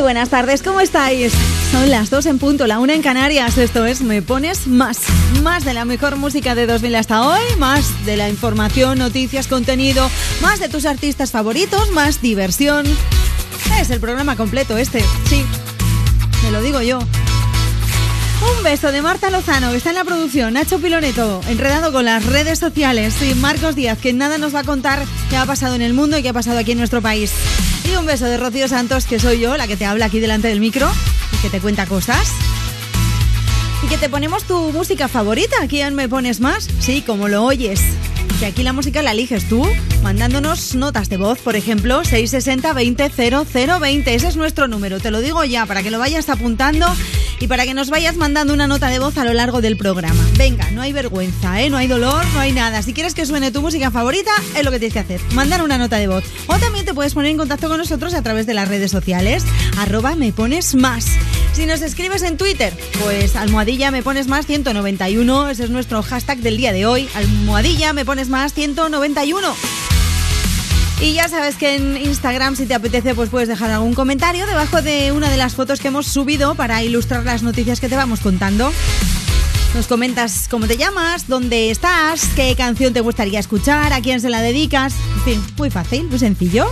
Muy buenas tardes, ¿cómo estáis? Son las 2 en punto, la 1 en Canarias. Esto es Me Pones Más. Más de la mejor música de 2000 hasta hoy, más de la información, noticias, contenido, más de tus artistas favoritos, más diversión. Es el programa completo este, sí. Te lo digo yo. Un beso de Marta Lozano, que está en la producción, Nacho Piloneto, enredado con las redes sociales, y Marcos Díaz, que nada nos va a contar qué ha pasado en el mundo y qué ha pasado aquí en nuestro país. Y un beso de Rocío Santos, que soy yo, la que te habla aquí delante del micro y que te cuenta cosas. Y que te ponemos tu música favorita, ¿quién me pones más? Sí, como lo oyes. Que aquí la música la eliges tú, mandándonos notas de voz, por ejemplo, 660 20 0020. Ese es nuestro número, te lo digo ya, para que lo vayas apuntando y para que nos vayas mandando una nota de voz a lo largo del programa. Venga, no hay vergüenza, ¿eh? no hay dolor, no hay nada. Si quieres que suene tu música favorita, es lo que tienes que hacer, mandar una nota de voz. O también te puedes poner en contacto con nosotros a través de las redes sociales, arroba me pones más. Si nos escribes en Twitter, pues almohadilla me pones más 191, ese es nuestro hashtag del día de hoy, almohadilla me pones más 191. Y ya sabes que en Instagram, si te apetece, pues puedes dejar algún comentario debajo de una de las fotos que hemos subido para ilustrar las noticias que te vamos contando. Nos comentas cómo te llamas, dónde estás, qué canción te gustaría escuchar, a quién se la dedicas. En fin, muy fácil, muy sencillo.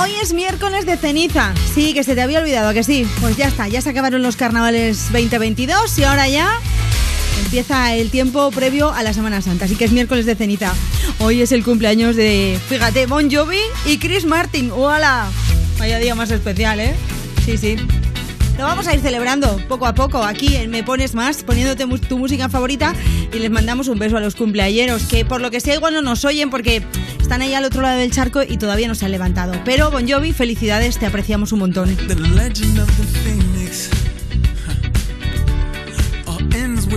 Hoy es miércoles de ceniza. Sí, que se te había olvidado, ¿a que sí. Pues ya está, ya se acabaron los carnavales 2022 y ahora ya empieza el tiempo previo a la Semana Santa. Así que es miércoles de ceniza. Hoy es el cumpleaños de, fíjate, Bon Jovi y Chris Martin. ¡Hola! Vaya día más especial, ¿eh? Sí, sí. Lo vamos a ir celebrando poco a poco aquí en Me Pones Más, poniéndote tu música favorita y les mandamos un beso a los cumpleañeros, que por lo que sea igual no nos oyen porque están ahí al otro lado del charco y todavía no se han levantado. Pero Bon Jovi, felicidades, te apreciamos un montón. The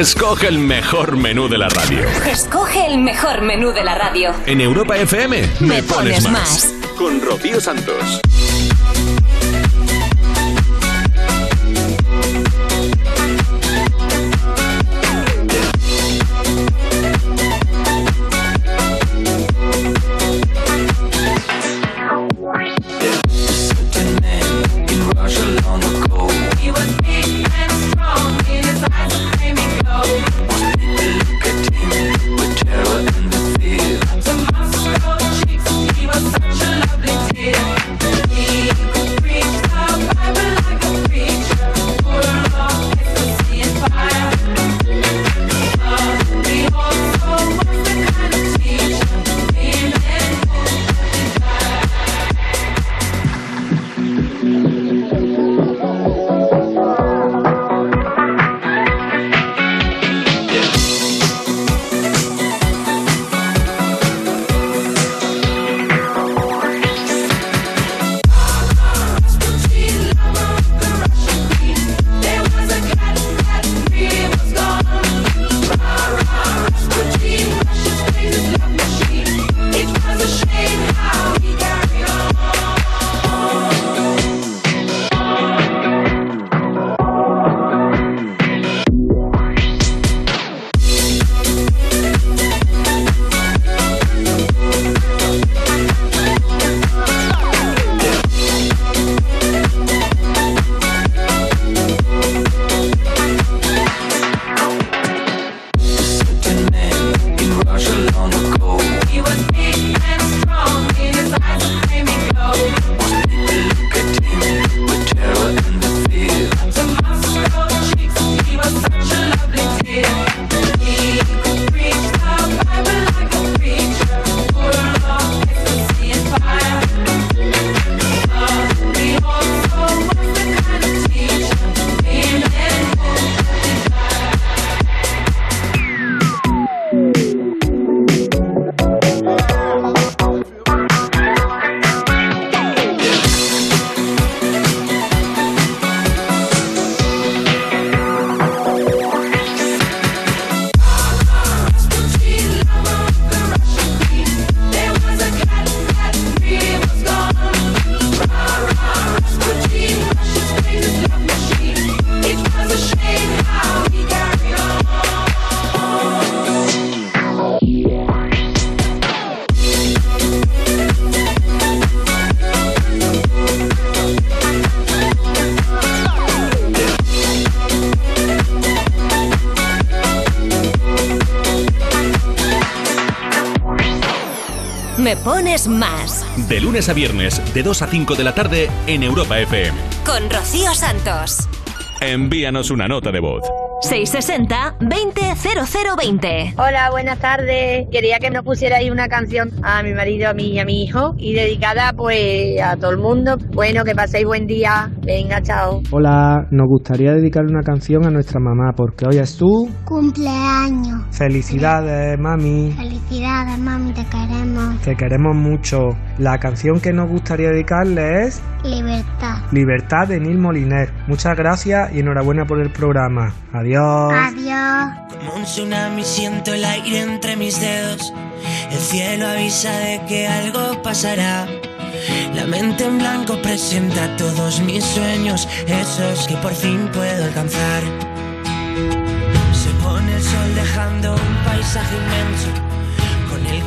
Escoge el mejor menú de la radio. Escoge el mejor menú de la radio. En Europa FM Me pones más. Con Rocío Santos. Lunes a viernes, de 2 a 5 de la tarde en Europa FM. Con Rocío Santos. Envíanos una nota de voz. 660-200020. Hola, buenas tardes. Quería que nos pusierais una canción a mi marido, a mí y a mi hijo y dedicada pues a todo el mundo. Bueno, que paséis buen día. Venga, chao. Hola, nos gustaría dedicarle una canción a nuestra mamá porque hoy es su Cumpleaños. felicidades, mami. Felicidades, mami, te queremos. Te queremos mucho. La canción que nos gustaría dedicarle es Libertad. Libertad de Nil Moliner. Muchas gracias y enhorabuena por el programa. Adiós. Adiós. Como un tsunami siento el aire entre mis dedos. El cielo avisa de que algo pasará. La mente en blanco presenta todos mis sueños, esos que por fin puedo alcanzar. Se pone el sol dejando un paisaje inmenso,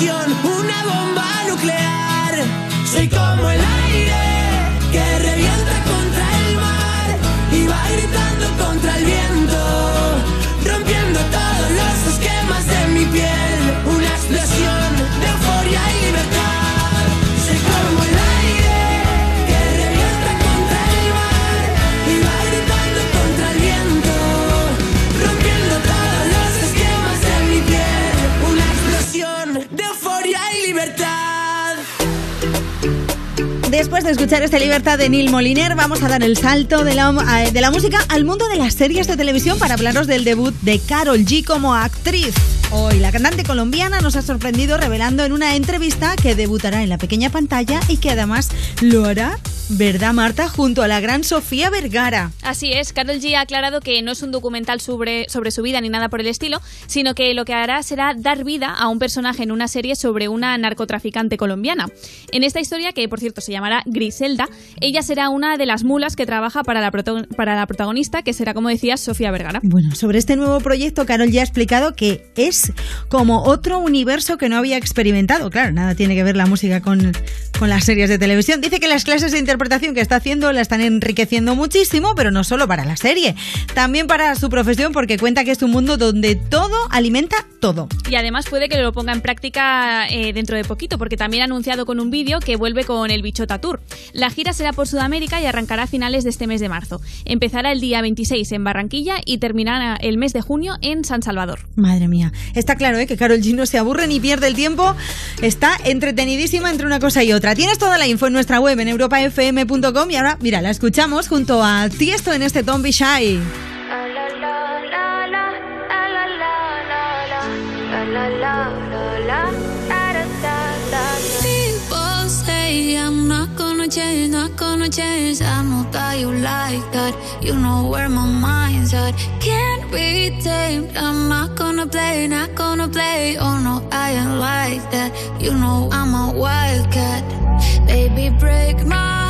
Explosión, una bomba nuclear. Soy como el Después de escuchar esta libertad de Neil Moliner, vamos a dar el salto de la, eh, de la música al mundo de las series de televisión para hablaros del debut de Carol G como actriz. Hoy la cantante colombiana nos ha sorprendido revelando en una entrevista que debutará en la pequeña pantalla y que además lo hará, ¿verdad Marta? Junto a la gran Sofía Vergara. Así es, Carol G ha aclarado que no es un documental sobre, sobre su vida ni nada por el estilo, sino que lo que hará será dar vida a un personaje en una serie sobre una narcotraficante colombiana. En esta historia, que por cierto se llamará Griselda, ella será una de las mulas que trabaja para la, para la protagonista, que será, como decías, Sofía Vergara. Bueno, sobre este nuevo proyecto, Carol ya ha explicado que es como otro universo que no había experimentado. Claro, nada tiene que ver la música con, con las series de televisión. Dice que las clases de interpretación que está haciendo la están enriqueciendo muchísimo, pero no solo para la serie, también para su profesión, porque cuenta que es un mundo donde todo alimenta todo. Y además puede que lo ponga en práctica eh, dentro de poquito, porque también ha anunciado con un vídeo que vuelve con el Bichota Tour. La gira será por Sudamérica y arrancará a finales de este mes de marzo. Empezará el día 26 en Barranquilla y terminará el mes de junio en San Salvador. Madre mía, está claro ¿eh? que Carol G no se aburre ni pierde el tiempo, está entretenidísima entre una cosa y otra. Tienes toda la info en nuestra web en europafm.com y ahora, mira, la escuchamos junto a Tiesto en este Be Shy. People say I'm not gonna change, not gonna change. I know that you like that. You know where my mind's at. Can't be tamed. I'm not gonna play, not gonna play. Oh no, I ain't like that. You know I'm a heart.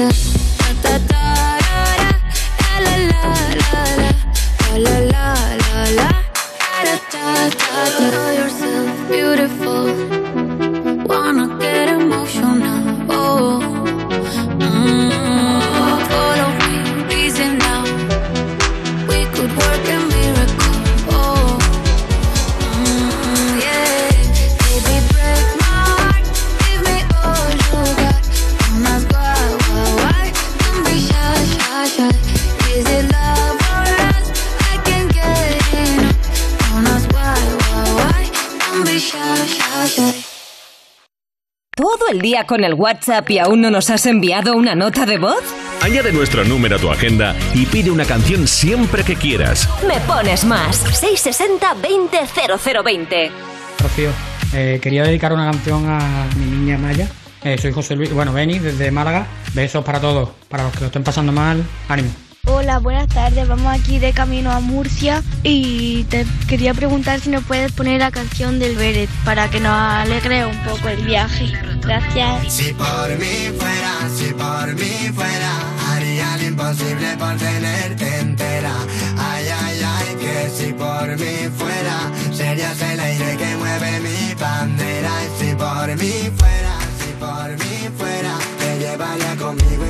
myself ¿Todo el día con el WhatsApp y aún no nos has enviado una nota de voz? Añade nuestro número a tu agenda y pide una canción siempre que quieras. Me pones más. 660 20 0020. Rocío, eh, quería dedicar una canción a mi niña Maya. Eh, soy José Luis, bueno, Beni, desde Málaga. Besos para todos, para los que lo estén pasando mal, ánimo. Hola, buenas tardes. Vamos aquí de camino a Murcia y te quería preguntar si nos puedes poner la canción del Beret para que nos alegre un poco el viaje. Gracias. Si por mí fuera, si por mí fuera, haría lo imposible por tenerte entera. Ay, ay, ay, que si por mí fuera, serías el aire que mueve mi bandera. Y si por mí fuera, si por mí fuera, te llevaría conmigo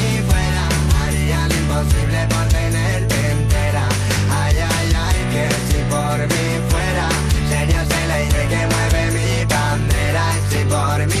imposible por tenerte entera. Ay, ay, ay, que si por mí fuera, serías el aire que mueve mi bandera. Si por mí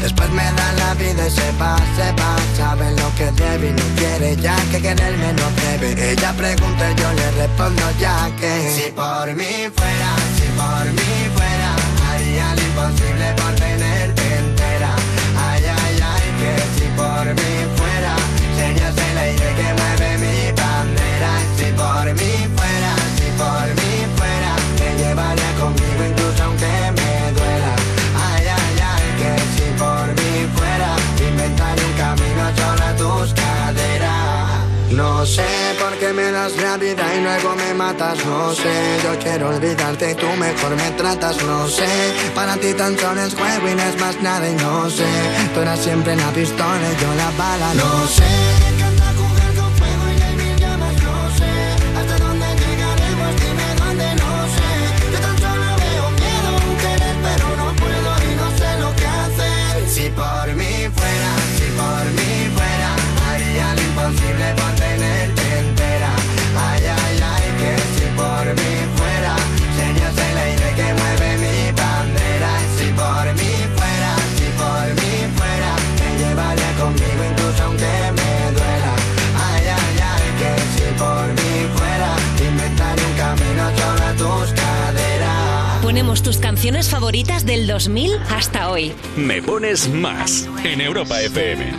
Después me da la vida y se va, se va. Sabe lo que debe y no quiere ya que quererme no debe Ella pregunta y yo le respondo ya que. Si por mí fuera, si por mí fuera Haría lo imposible por sé por qué me das la vida y luego me matas No sé, yo quiero olvidarte y tú mejor me tratas No sé, para ti tan solo es juego y no es más nada y no sé Tú eras siempre la pistola y yo la bala No sé hasta dónde llegaremos, dime dónde, no sé. Yo tan solo veo miedo, un querer, pero no puedo y no sé lo que hacer. Si por mí fuera, si por mí fuera, haría lo imposible por Tus canciones favoritas del 2000 hasta hoy. Me pones más en Europa FM.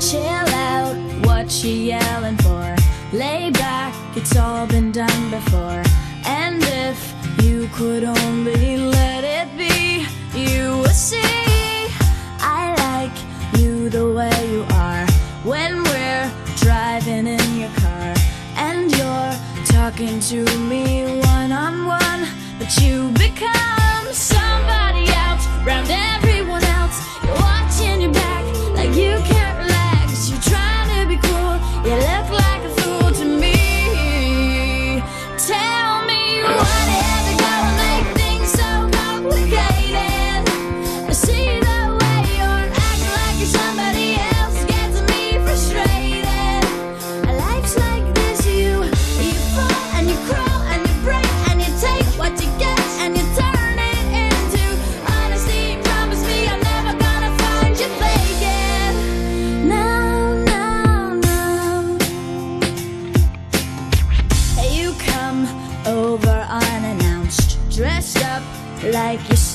Chill out, what you yelling for? Lay back, it's all been done before. And if you could only talking to me one on one, but you become somebody else round everyone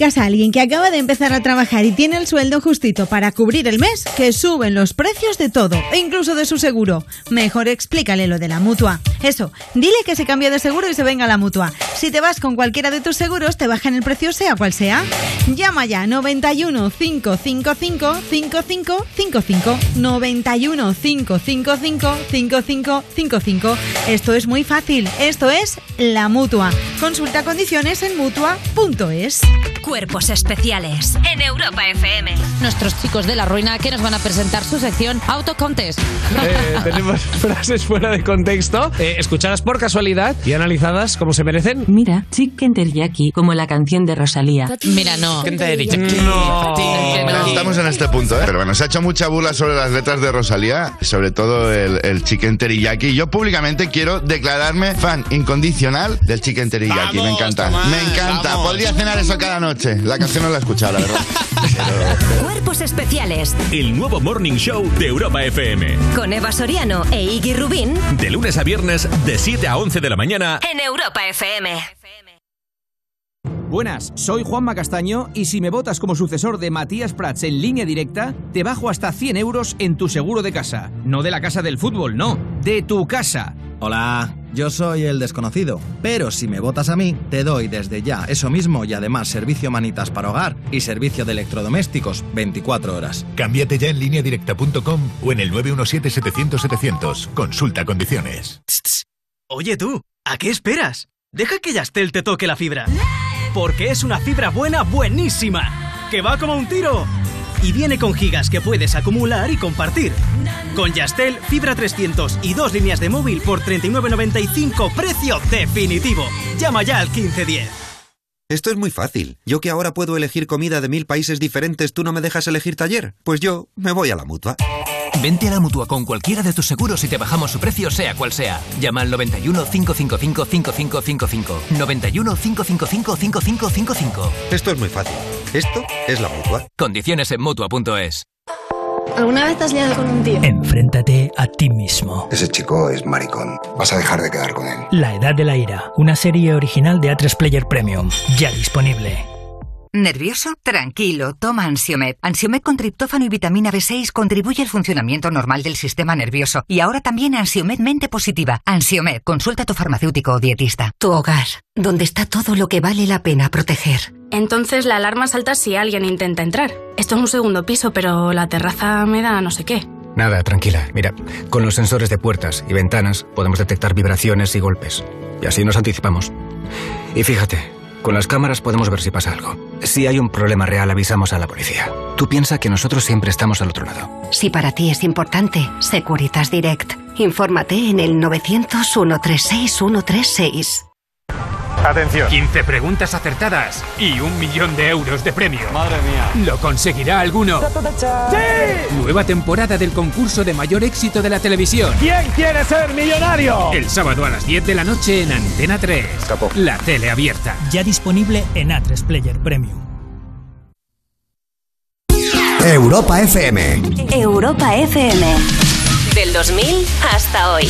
explicas a alguien que acaba de empezar a trabajar y tiene el sueldo justito para cubrir el mes que suben los precios de todo, e incluso de su seguro? Mejor explícale lo de la mutua. Eso, dile que se cambie de seguro y se venga a la mutua. Si te vas con cualquiera de tus seguros, te bajan el precio sea cual sea. Llama ya 91 555 5555 91 555 5555. Esto es muy fácil. Esto es la mutua. Consulta condiciones en mutua.es. Cuerpos especiales en Europa FM. Nuestros chicos de la ruina que nos van a presentar su sección Autocontest. Eh, tenemos frases fuera de contexto, eh, escuchadas por casualidad y analizadas como se merecen. Mira, Chicken Teriyaki, como la canción de Rosalía. Mira, no. Bueno, estamos en este punto, ¿eh? Pero bueno, se ha hecho mucha burla sobre las letras de Rosalía, sobre todo el, el chicken teriyaki. Yo públicamente quiero declararme fan incondicional del chicken teriyaki. me encanta. me encanta. Podría cenar eso cada noche. La canción no la he escuchado, la verdad. Cuerpos especiales El nuevo Morning Show de Europa FM. con Eva Soriano e Iggy Rubín De lunes a viernes, de 7 a 11 de la mañana. en Europa FM. Buenas, soy Juanma Castaño y si me votas como sucesor de Matías Prats en línea directa, te bajo hasta 100 euros en tu seguro de casa. No de la casa del fútbol, no, de tu casa. Hola, yo soy el desconocido. Pero si me votas a mí, te doy desde ya eso mismo y además servicio manitas para hogar y servicio de electrodomésticos 24 horas. Cámbiate ya en lineadirecta.com o en el 917-700-700. Consulta condiciones. Oye tú, ¿a qué esperas? Deja que Yastel te toque la fibra. Porque es una fibra buena, buenísima. Que va como un tiro. Y viene con gigas que puedes acumular y compartir. Con Yastel, fibra 300 y dos líneas de móvil por 39.95, precio definitivo. Llama ya al 1510. Esto es muy fácil. Yo que ahora puedo elegir comida de mil países diferentes, ¿tú no me dejas elegir taller? Pues yo me voy a la mutua. Vente a la mutua con cualquiera de tus seguros y te bajamos su precio, sea cual sea. Llama al 91 555 5555. 91 555 5555. Esto es muy fácil. Esto es la mutua. Condiciones en mutua.es. ¿Alguna vez te has liado con un tío? Enfréntate a ti mismo. Ese chico es maricón. Vas a dejar de quedar con él. La Edad de la Ira, una serie original de A3 Player Premium, ya disponible. ¿Nervioso? Tranquilo, toma Ansiomed. Ansiomed con triptófano y vitamina B6 contribuye al funcionamiento normal del sistema nervioso. Y ahora también Ansiomed mente positiva. Ansiomed, consulta a tu farmacéutico o dietista. Tu hogar, donde está todo lo que vale la pena proteger. Entonces la alarma salta si alguien intenta entrar. Esto es un segundo piso, pero la terraza me da no sé qué. Nada, tranquila. Mira, con los sensores de puertas y ventanas podemos detectar vibraciones y golpes. Y así nos anticipamos. Y fíjate, con las cámaras podemos ver si pasa algo. Si hay un problema real, avisamos a la policía. Tú piensa que nosotros siempre estamos al otro lado. Si para ti es importante, Securitas Direct. Infórmate en el 900-136-136. Atención. 15 preguntas acertadas y un millón de euros de premio. Madre mía. ¿Lo conseguirá alguno? ¡Sí! Nueva temporada del concurso de mayor éxito de la televisión. ¿Quién quiere ser millonario? El sábado a las 10 de la noche en Antena 3. La tele abierta. Ya disponible en A3 Player Premium. Europa FM. Europa FM. Del 2000 hasta hoy.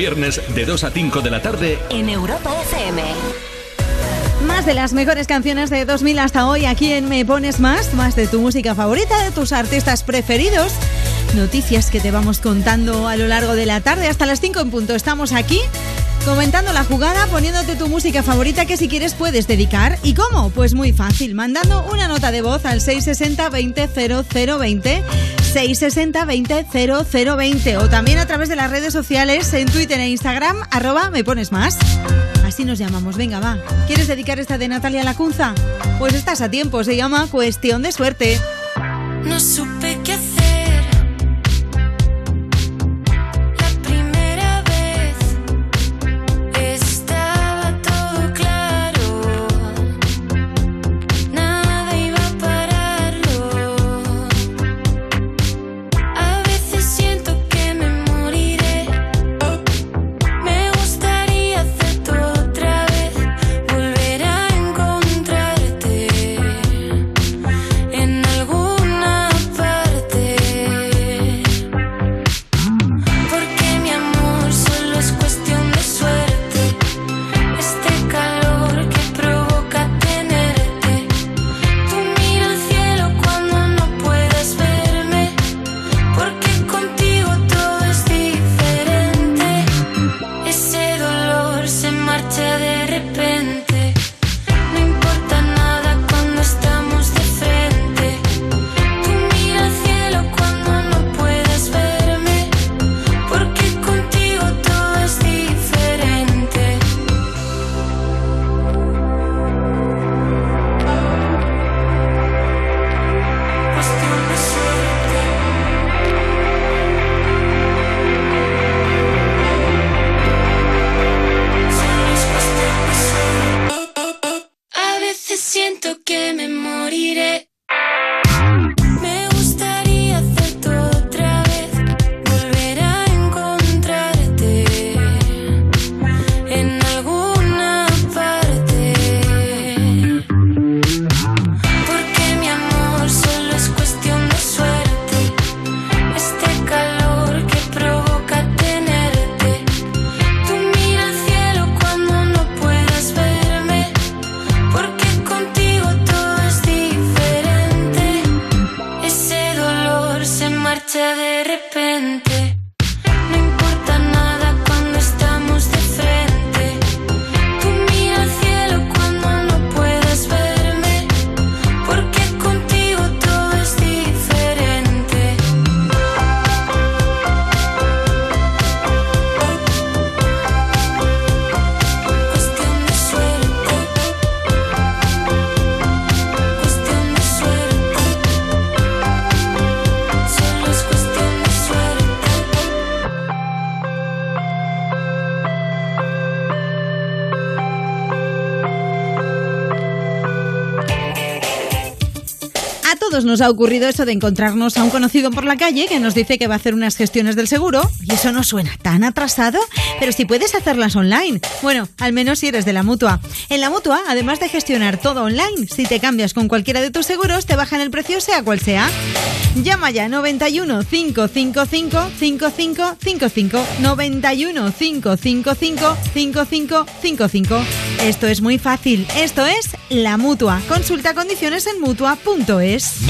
Viernes, de 2 a 5 de la tarde, en Europa FM. Más de las mejores canciones de 2000 hasta hoy aquí en Me Pones Más, más de tu música favorita, de tus artistas preferidos. Noticias que te vamos contando a lo largo de la tarde hasta las 5 en punto. Estamos aquí comentando la jugada, poniéndote tu música favorita que si quieres puedes dedicar. ¿Y cómo? Pues muy fácil, mandando una nota de voz al 660 20 0020 660 20 0020 o también a través de las redes sociales en Twitter e Instagram arroba me pones más. Así nos llamamos. Venga, va. ¿Quieres dedicar esta de Natalia Lacunza? Pues estás a tiempo. Se llama Cuestión de Suerte. No supe nos ha ocurrido eso de encontrarnos a un conocido por la calle que nos dice que va a hacer unas gestiones del seguro y eso no suena tan atrasado, pero si puedes hacerlas online. Bueno, al menos si eres de la mutua. En la mutua, además de gestionar todo online, si te cambias con cualquiera de tus seguros, te bajan el precio sea cual sea. Llama ya 91 555 5555 91 555 5555. Esto es muy fácil. Esto es la mutua. Consulta condiciones en mutua.es.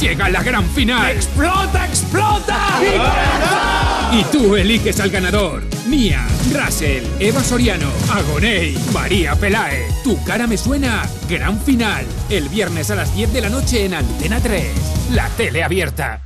llega la gran final. ¡Explota, explota! Y tú eliges al ganador. Mía, Russell, Eva Soriano, Agoney, María Pelae. Tu cara me suena. Gran final. El viernes a las 10 de la noche en Antena 3. La tele abierta.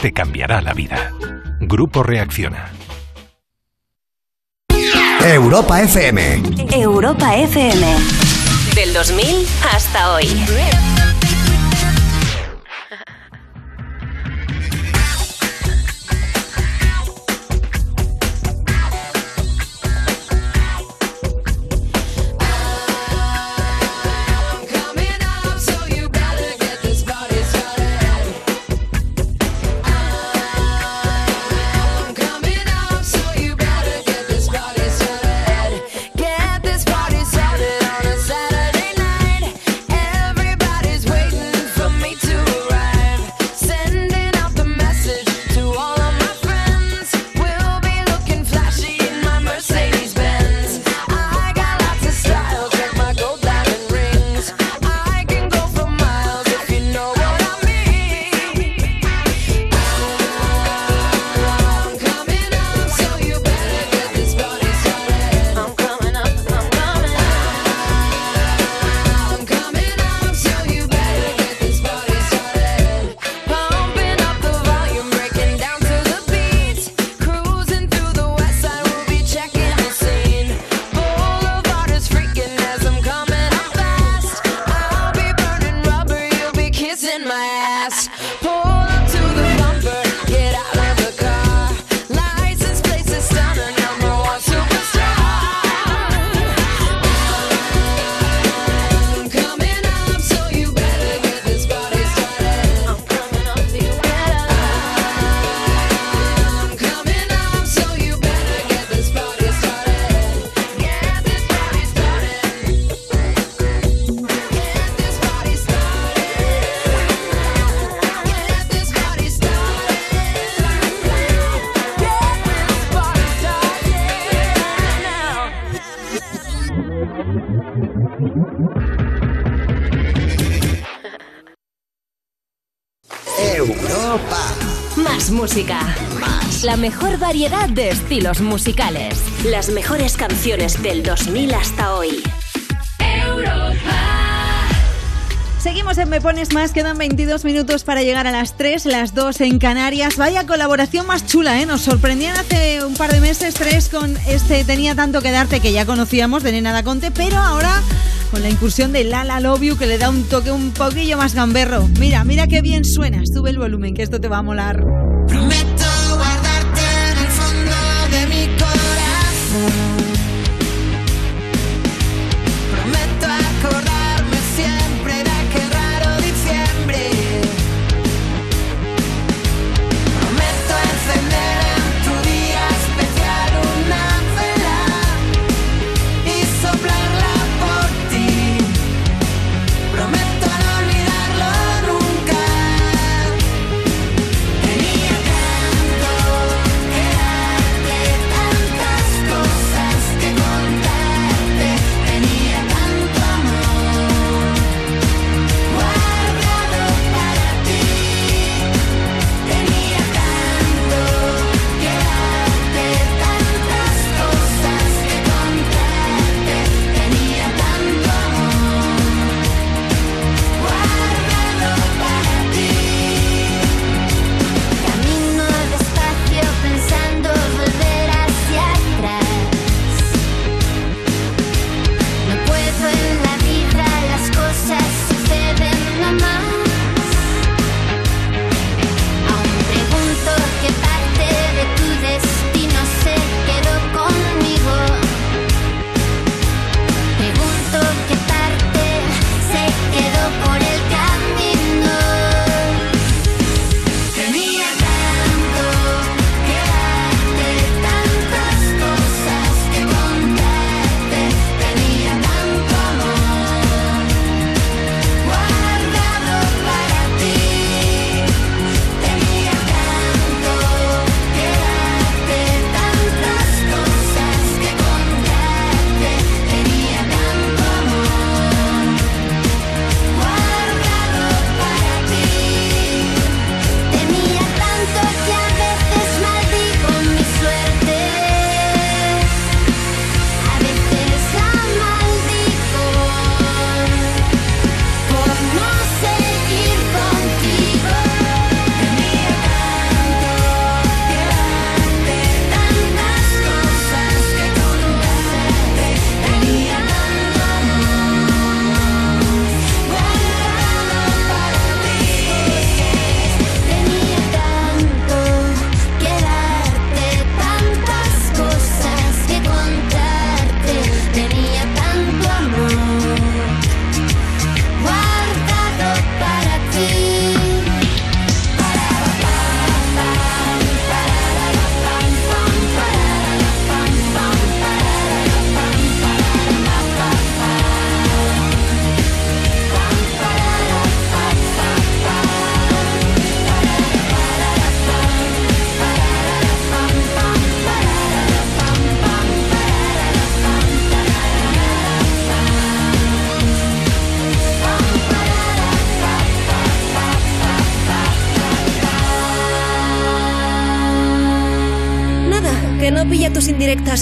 Te cambiará la vida. Grupo Reacciona. Europa FM. Europa FM. Del 2000 hasta hoy. La mejor variedad de estilos musicales. Las mejores canciones del 2000 hasta hoy. Seguimos en Me Pones Más, quedan 22 minutos para llegar a las 3, las 2 en Canarias. Vaya colaboración más chula, ¿eh? Nos sorprendían hace un par de meses tres con este Tenía tanto que darte que ya conocíamos de Nena da Conte, pero ahora con la incursión de Lala Love You que le da un toque un poquillo más gamberro. Mira, mira qué bien suena. Sube el volumen, que esto te va a molar.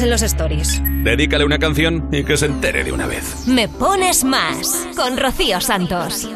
En los stories. Dedícale una canción y que se entere de una vez. Me pones más con Rocío Santos.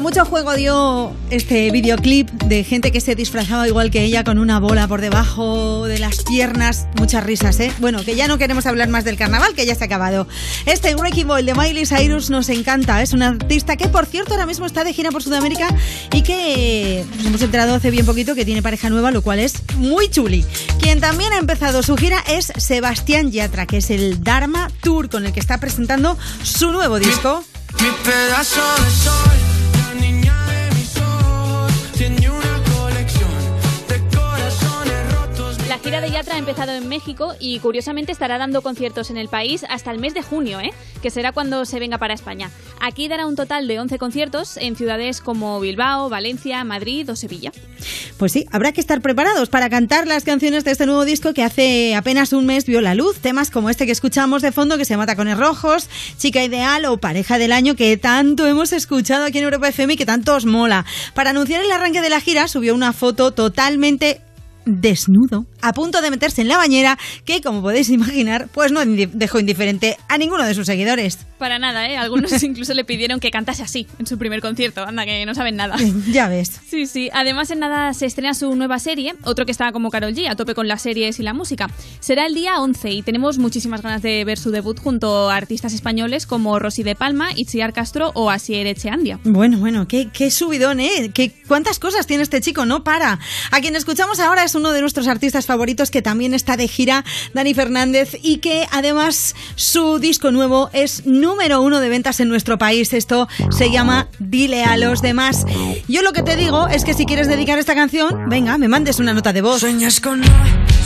Mucho, juego dio este videoclip de gente que se disfrazaba igual que ella con una bola por debajo de las piernas. Muchas risas, ¿eh? Bueno, que ya no queremos hablar más del carnaval, que ya se ha acabado. Este Wrecking Ball de Miley Cyrus nos encanta. Es una artista que, por cierto, ahora mismo está de gira por Sudamérica y que nos hemos enterado hace bien poquito que tiene pareja nueva, lo cual es muy chuli. Quien también ha empezado su gira es Sebastián Yatra, que es el Dharma Tour con el que está presentando su nuevo disco. Mi pedazo gira de Yatra ha empezado en México y curiosamente estará dando conciertos en el país hasta el mes de junio, ¿eh? que será cuando se venga para España. Aquí dará un total de 11 conciertos en ciudades como Bilbao, Valencia, Madrid o Sevilla. Pues sí, habrá que estar preparados para cantar las canciones de este nuevo disco que hace apenas un mes vio la luz. Temas como este que escuchamos de fondo, que se llama Tacones Rojos, Chica Ideal o Pareja del Año, que tanto hemos escuchado aquí en Europa FM y que tanto os mola. Para anunciar el arranque de la gira, subió una foto totalmente desnudo, a punto de meterse en la bañera, que como podéis imaginar, pues no dejó indiferente a ninguno de sus seguidores. Para nada, ¿eh? Algunos incluso le pidieron que cantase así en su primer concierto. Anda, que no saben nada. Ya ves. Sí, sí. Además, en nada se estrena su nueva serie, otro que está como Carol G, a tope con las series y la música. Será el día 11 y tenemos muchísimas ganas de ver su debut junto a artistas españoles como Rosy de Palma, Itziar Castro o Asier Echeandia. Bueno, bueno, qué, qué subidón, ¿eh? Qué, ¿Cuántas cosas tiene este chico? No para. A quien escuchamos ahora es uno de nuestros artistas favoritos, que también está de gira Dani Fernández y que además su disco nuevo es número uno de ventas en nuestro país. Esto se llama Dile a los demás. Yo lo que te digo es que si quieres dedicar esta canción, venga, me mandes una nota de voz. Sueñas con no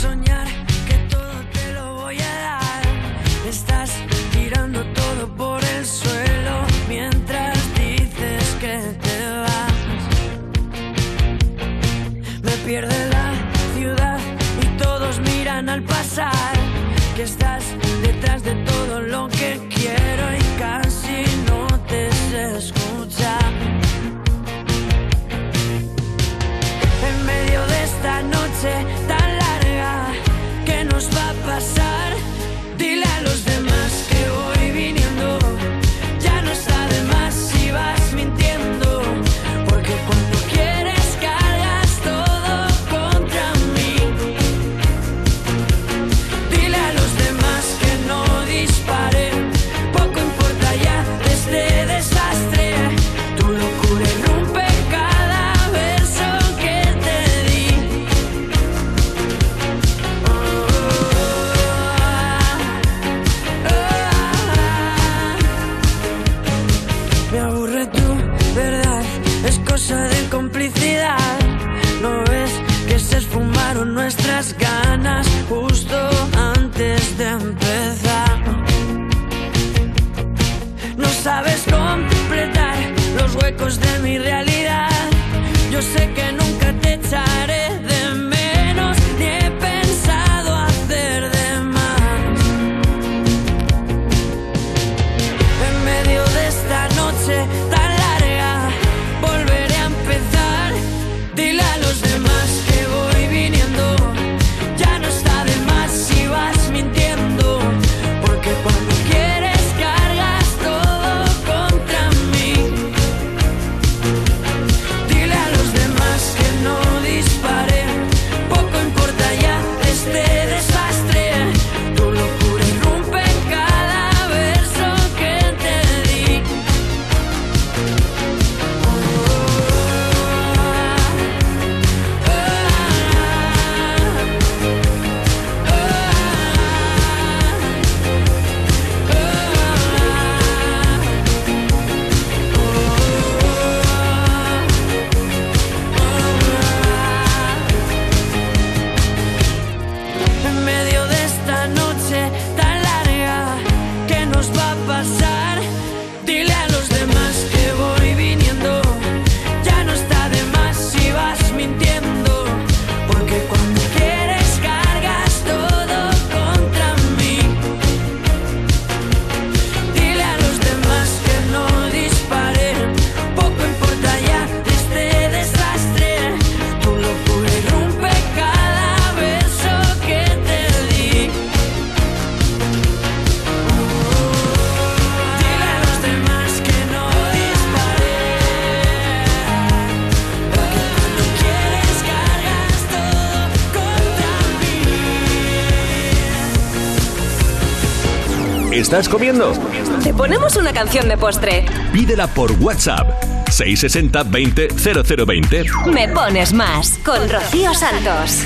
soñar que todo te lo voy a dar. Estás tirando todo por el suelo mientras dices que te vas. Me pierde pasar. Que estás detrás de todo lo que quiero y casi no te sé escuchar. En medio de esta noche de mi realidad. Yo sé que nunca te echaré ¿Estás comiendo? Te ponemos una canción de postre. Pídela por WhatsApp. 660 20 0020. Me pones más con Rocío Santos.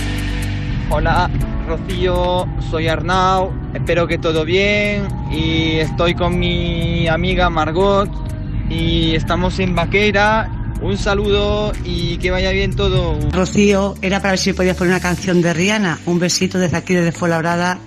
Hola, Rocío, soy Arnau, espero que todo bien y estoy con mi amiga Margot y estamos en Vaquera. Un saludo y que vaya bien todo. Rocío, era para ver si podías poner una canción de Rihanna. Un besito desde aquí, desde Fuenlabrada.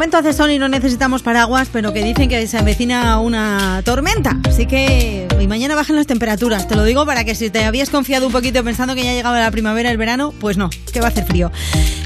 Momento hace sol y no necesitamos paraguas, pero que dicen que se avecina una tormenta. Así que y mañana bajan las temperaturas. Te lo digo para que si te habías confiado un poquito pensando que ya llegaba la primavera, el verano, pues no, que va a hacer frío.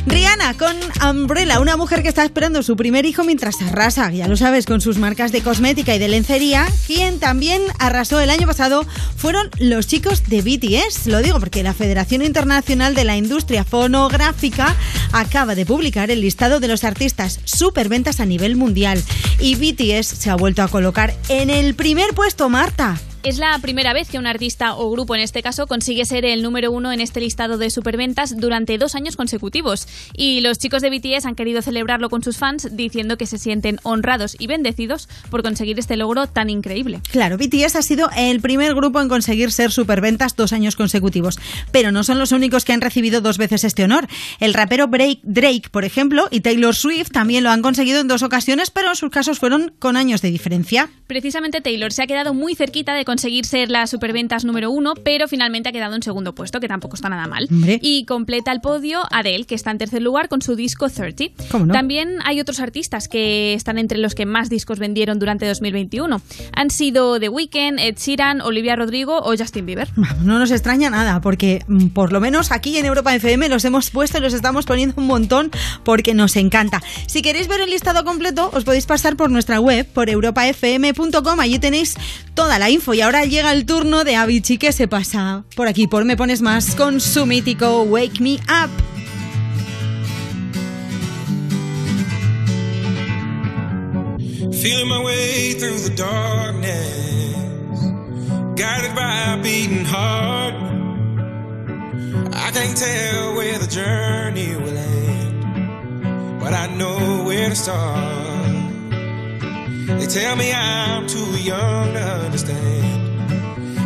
Rihanna con Umbrella, una mujer que está esperando su primer hijo mientras arrasa, ya lo sabes, con sus marcas de cosmética y de lencería. Quien también arrasó el año pasado fueron los chicos de BTS. Lo digo porque la Federación Internacional de la Industria Fonográfica acaba de publicar el listado de los artistas superventas a nivel mundial. Y BTS se ha vuelto a colocar en el primer puesto, Marta. Es la primera vez que un artista o grupo, en este caso, consigue ser el número uno en este listado de superventas durante dos años consecutivos. Y los chicos de BTS han querido celebrarlo con sus fans diciendo que se sienten honrados y bendecidos por conseguir este logro tan increíble. Claro, BTS ha sido el primer grupo en conseguir ser superventas dos años consecutivos, pero no son los únicos que han recibido dos veces este honor. El rapero Drake, Drake, por ejemplo, y Taylor Swift también lo han conseguido en dos ocasiones, pero en sus casos fueron con años de diferencia. Precisamente Taylor se ha quedado muy cerquita de conseguir ser la superventas número uno, pero finalmente ha quedado en segundo puesto, que tampoco está nada mal. Hombre. Y completa el podio Adele, que está en tercer lugar con su disco 30. ¿Cómo no? También hay otros artistas que están entre los que más discos vendieron durante 2021. Han sido The Weeknd, Ed Sheeran, Olivia Rodrigo o Justin Bieber. No nos extraña nada, porque mm, por lo menos aquí en Europa FM los hemos puesto y los estamos poniendo un montón porque nos encanta. Si queréis ver el listado completo, os podéis pasar por nuestra web, por europafm.com, allí tenéis toda la info. Y ahora llega el turno de Avicii que se pasa por aquí, por Me Pones Más, con su mítico Wake Me Up. Feeling my way through the darkness, guided by a beating heart. I can't tell where the journey will end, but I know where to start. They tell me I'm too young to understand.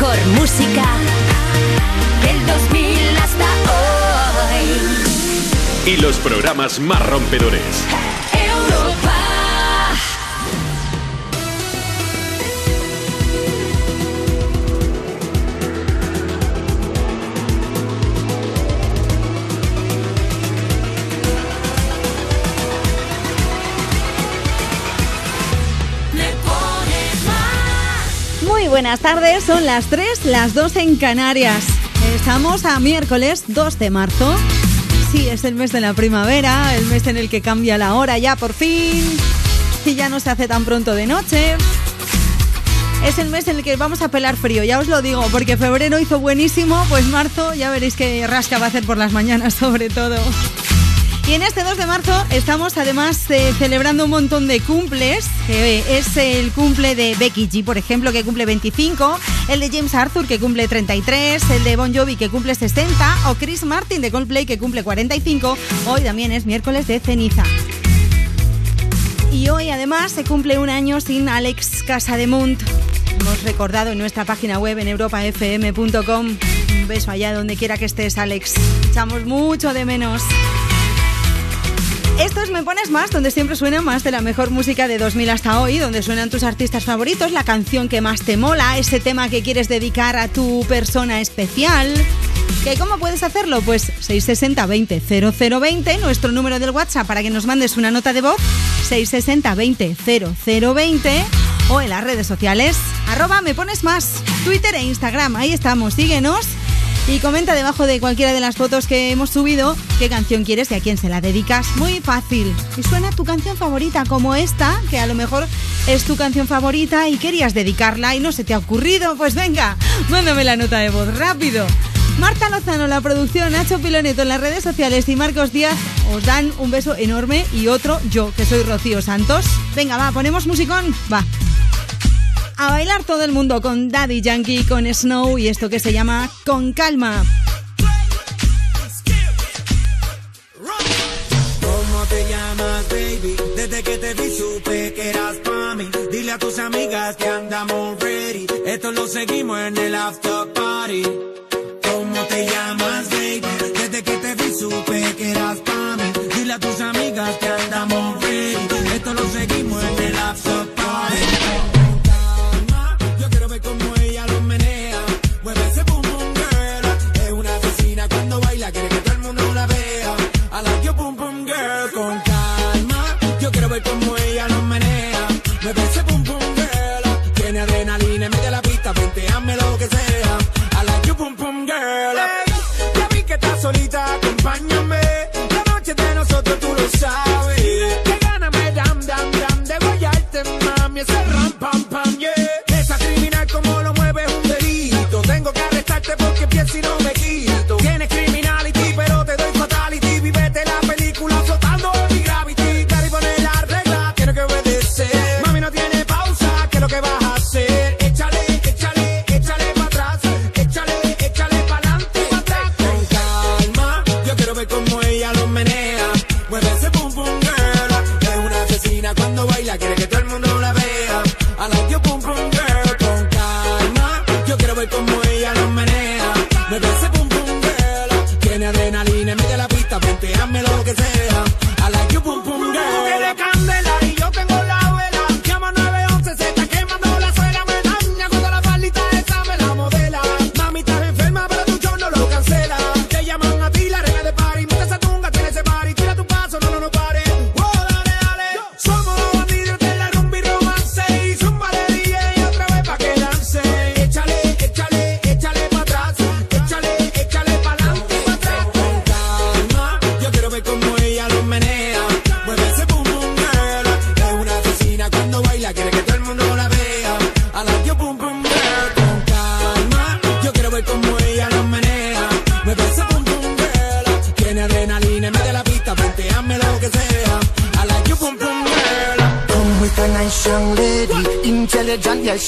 Mejor música del 2000 hasta hoy. Y los programas más rompedores. Buenas tardes, son las 3, las 2 en Canarias. Estamos a miércoles 2 de marzo. Sí, es el mes de la primavera, el mes en el que cambia la hora ya por fin. Y ya no se hace tan pronto de noche. Es el mes en el que vamos a pelar frío, ya os lo digo, porque febrero hizo buenísimo, pues marzo ya veréis que rasca va a hacer por las mañanas sobre todo. Y en este 2 de marzo estamos además eh, celebrando un montón de cumples. Eh, es el cumple de Becky G, por ejemplo, que cumple 25, el de James Arthur, que cumple 33, el de Bon Jovi, que cumple 60, o Chris Martin de Coldplay, que cumple 45. Hoy también es miércoles de ceniza. Y hoy además se cumple un año sin Alex Casademunt. Hemos recordado en nuestra página web en europafm.com. Un beso allá donde quiera que estés, Alex. Echamos mucho de menos. Esto es Me Pones Más, donde siempre suena más de la mejor música de 2000 hasta hoy, donde suenan tus artistas favoritos, la canción que más te mola, ese tema que quieres dedicar a tu persona especial. ¿Que ¿Cómo puedes hacerlo? Pues 660 20 0020, nuestro número del WhatsApp para que nos mandes una nota de voz, 660 20 0020 o en las redes sociales, arroba me pones más, Twitter e Instagram, ahí estamos, síguenos y comenta debajo de cualquiera de las fotos que hemos subido qué canción quieres y a quién se la dedicas. Muy fácil. Y suena tu canción favorita como esta, que a lo mejor es tu canción favorita y querías dedicarla y no se te ha ocurrido. Pues venga, mándame la nota de voz rápido. Marta Lozano, la producción, Nacho Piloneto en las redes sociales y Marcos Díaz os dan un beso enorme y otro yo, que soy Rocío Santos. Venga, va, ponemos musicón. Va. A bailar todo el mundo con Daddy Yankee, con Snow y esto que se llama Con Calma. ¿Cómo te llamas, baby? Desde que te vi supe que eras pa' mí. Dile a tus amigas que andamos ready. Esto lo seguimos en el after party. ¿Cómo te llamas, baby? Desde que te vi supe que eras pa' mí. Dile a tus amigas que andamos ready.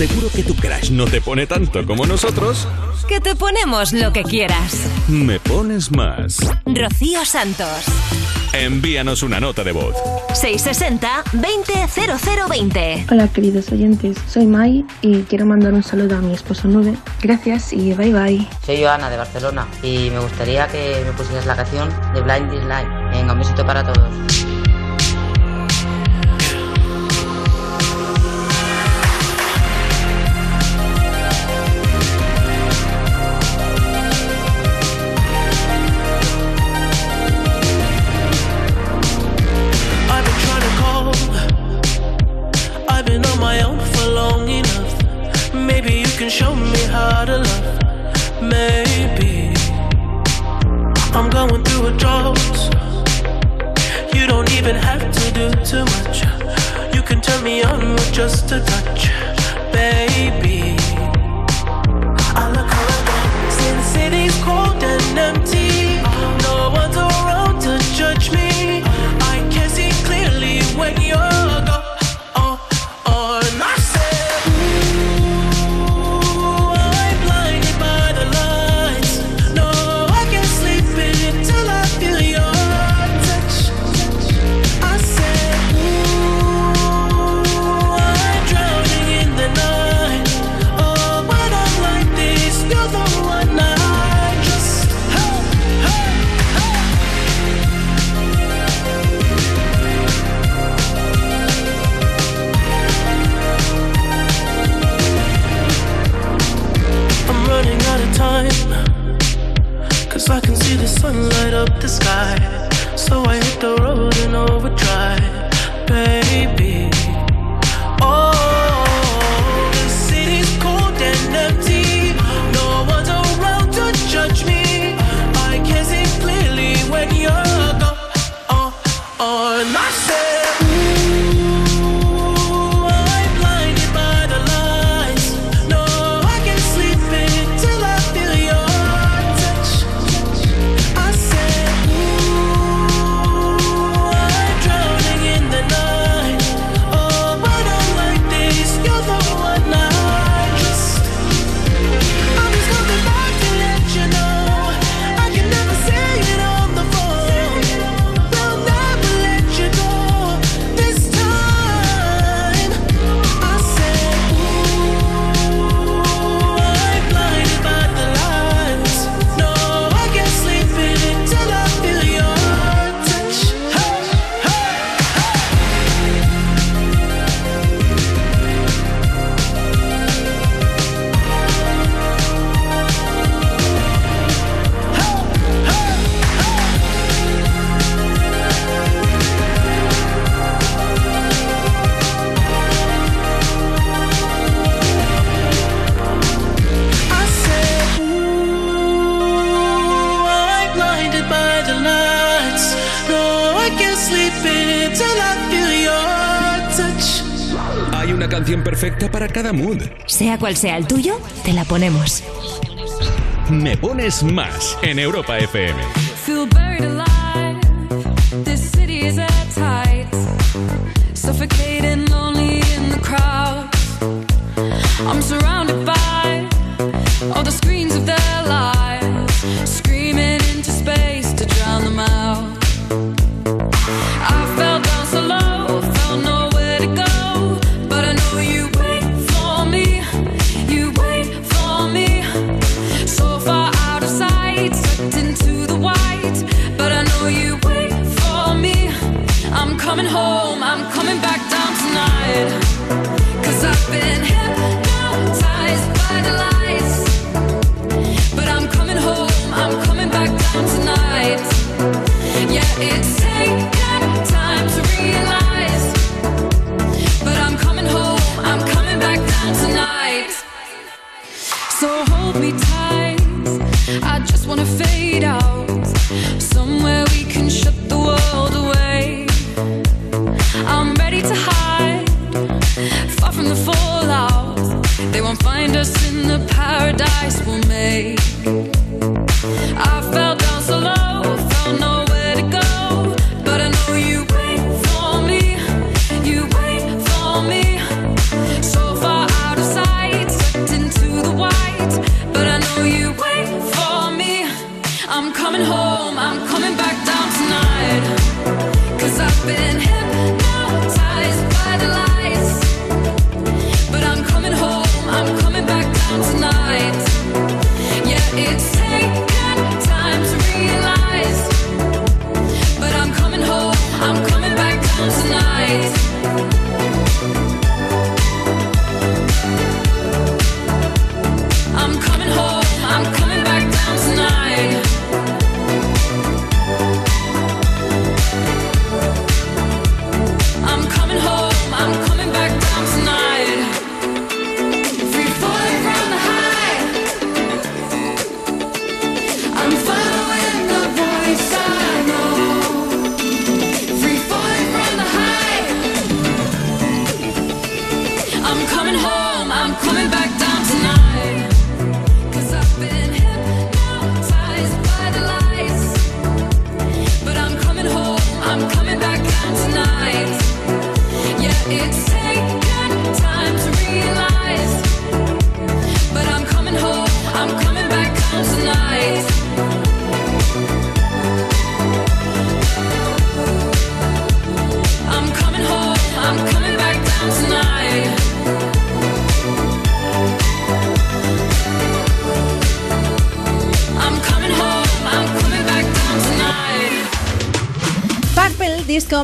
Seguro que tu crush no te pone tanto como nosotros. Que te ponemos lo que quieras. Me pones más. Rocío Santos. Envíanos una nota de voz. 660-200020. Hola queridos oyentes, soy Mai y quiero mandar un saludo a mi esposo Nube. Gracias y bye bye. Soy Joana de Barcelona y me gustaría que me pusieras la canción de Blind Light. Venga, un besito para todos. cual sea el tuyo, te la ponemos. Me pones más en Europa FM. Feel buried alive. This city is at tights. Suffocating lonely in the crowd. I'm surrounded by all the screens of their lives.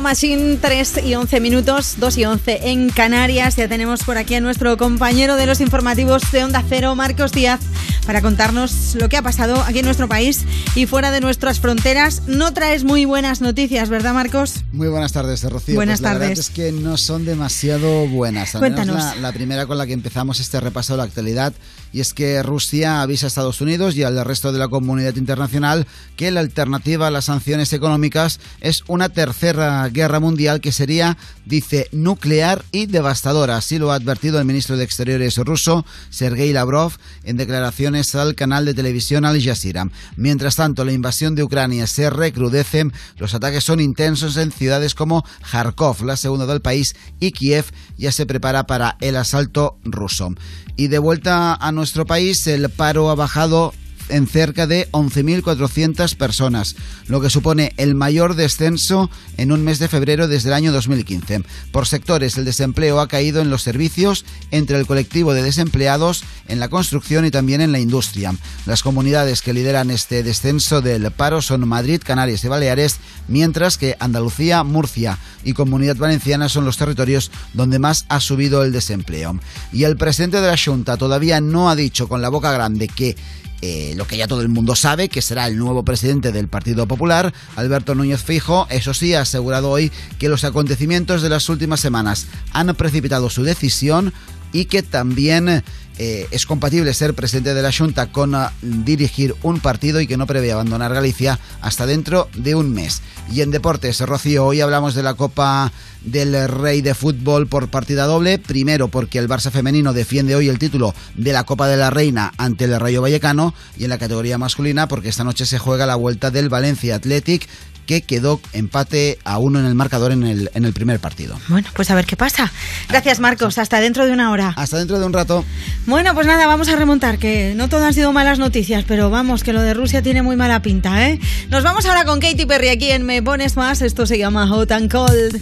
Machine 3 y 11 minutos, 2 y 11 en Canarias. Ya tenemos por aquí a nuestro compañero de los informativos de Onda Cero, Marcos Díaz, para contarnos lo que ha pasado aquí en nuestro país y fuera de nuestras fronteras. No traes muy buenas noticias, ¿verdad, Marcos? Muy buenas tardes, Rocío. Buenas Pues la verdad tardes. es que no son demasiado buenas. Al menos Cuéntanos. La, la primera con la que empezamos este repaso de la actualidad y es que Rusia avisa a Estados Unidos y al resto de la comunidad internacional que la alternativa a las sanciones económicas es una tercera guerra mundial que sería, dice, nuclear y devastadora. Así lo ha advertido el ministro de Exteriores ruso, Sergei Lavrov, en declaraciones al canal de televisión Al Jazeera. Mientras tanto, la invasión de Ucrania se recrudece, los ataques son intensos en ciudades como Kharkov, la segunda del país, y Kiev ya se prepara para el asalto ruso. Y de vuelta a nuestro país, el paro ha bajado en cerca de 11.400 personas, lo que supone el mayor descenso en un mes de febrero desde el año 2015. Por sectores, el desempleo ha caído en los servicios, entre el colectivo de desempleados, en la construcción y también en la industria. Las comunidades que lideran este descenso del paro son Madrid, Canarias y Baleares, mientras que Andalucía, Murcia y Comunidad Valenciana son los territorios donde más ha subido el desempleo. Y el presidente de la Junta todavía no ha dicho con la boca grande que eh, lo que ya todo el mundo sabe, que será el nuevo presidente del Partido Popular, Alberto Núñez Fijo, eso sí, ha asegurado hoy que los acontecimientos de las últimas semanas han precipitado su decisión y que también eh, es compatible ser presidente de la Junta con ah, dirigir un partido y que no prevé abandonar Galicia hasta dentro de un mes. Y en deportes, Rocío, hoy hablamos de la Copa del Rey de Fútbol por partida doble. Primero porque el Barça femenino defiende hoy el título de la Copa de la Reina ante el Rayo Vallecano y en la categoría masculina porque esta noche se juega la vuelta del Valencia Athletic que quedó empate a uno en el marcador en el, en el primer partido. Bueno, pues a ver qué pasa. Gracias, Marcos. Hasta dentro de una hora. Hasta dentro de un rato. Bueno, pues nada, vamos a remontar, que no todo han sido malas noticias, pero vamos, que lo de Rusia tiene muy mala pinta, ¿eh? Nos vamos ahora con Katy Perry aquí en Me Pones Más. Esto se llama Hot and Cold.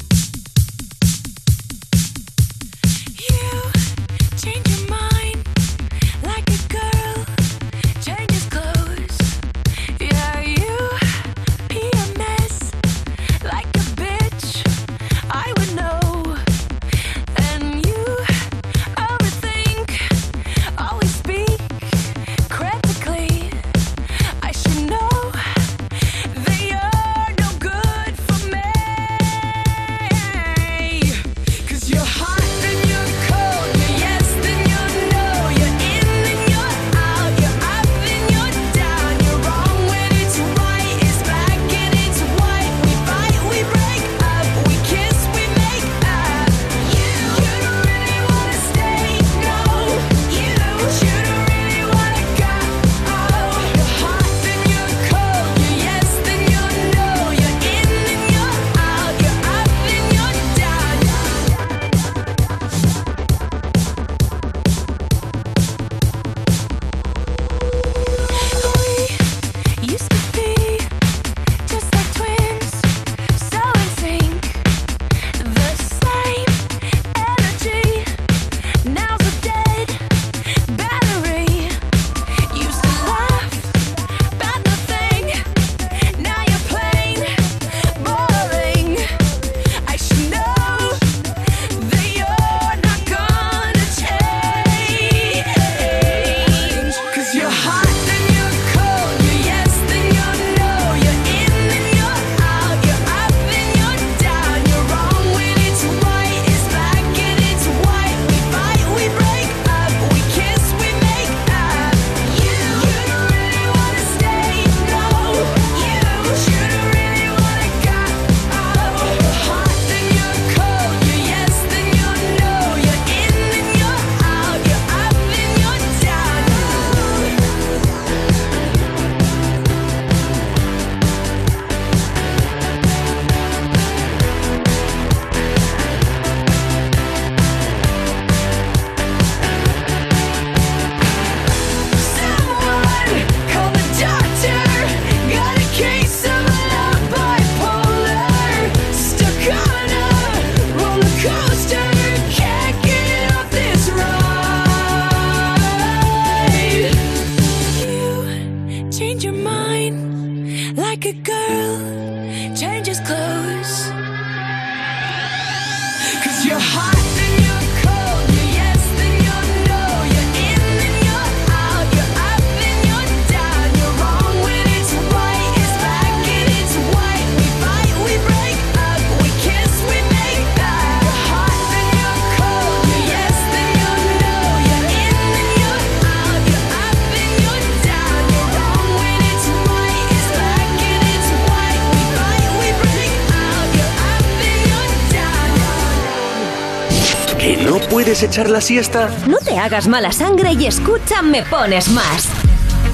Change puedes echar la siesta? No te hagas mala sangre y escucha Me Pones Más.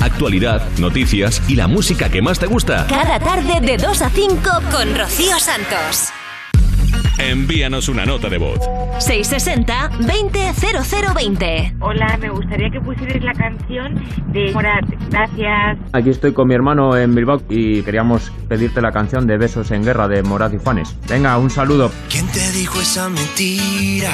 Actualidad, noticias y la música que más te gusta. Cada tarde de 2 a 5 con Rocío Santos. Envíanos una nota de voz. 660-200020. Hola, me gustaría que pusierais la canción de Morat. Gracias. Aquí estoy con mi hermano en Bilbao y queríamos pedirte la canción de Besos en Guerra de Moraz y Juanes. Venga, un saludo. ¿Quién te dijo esa mentira?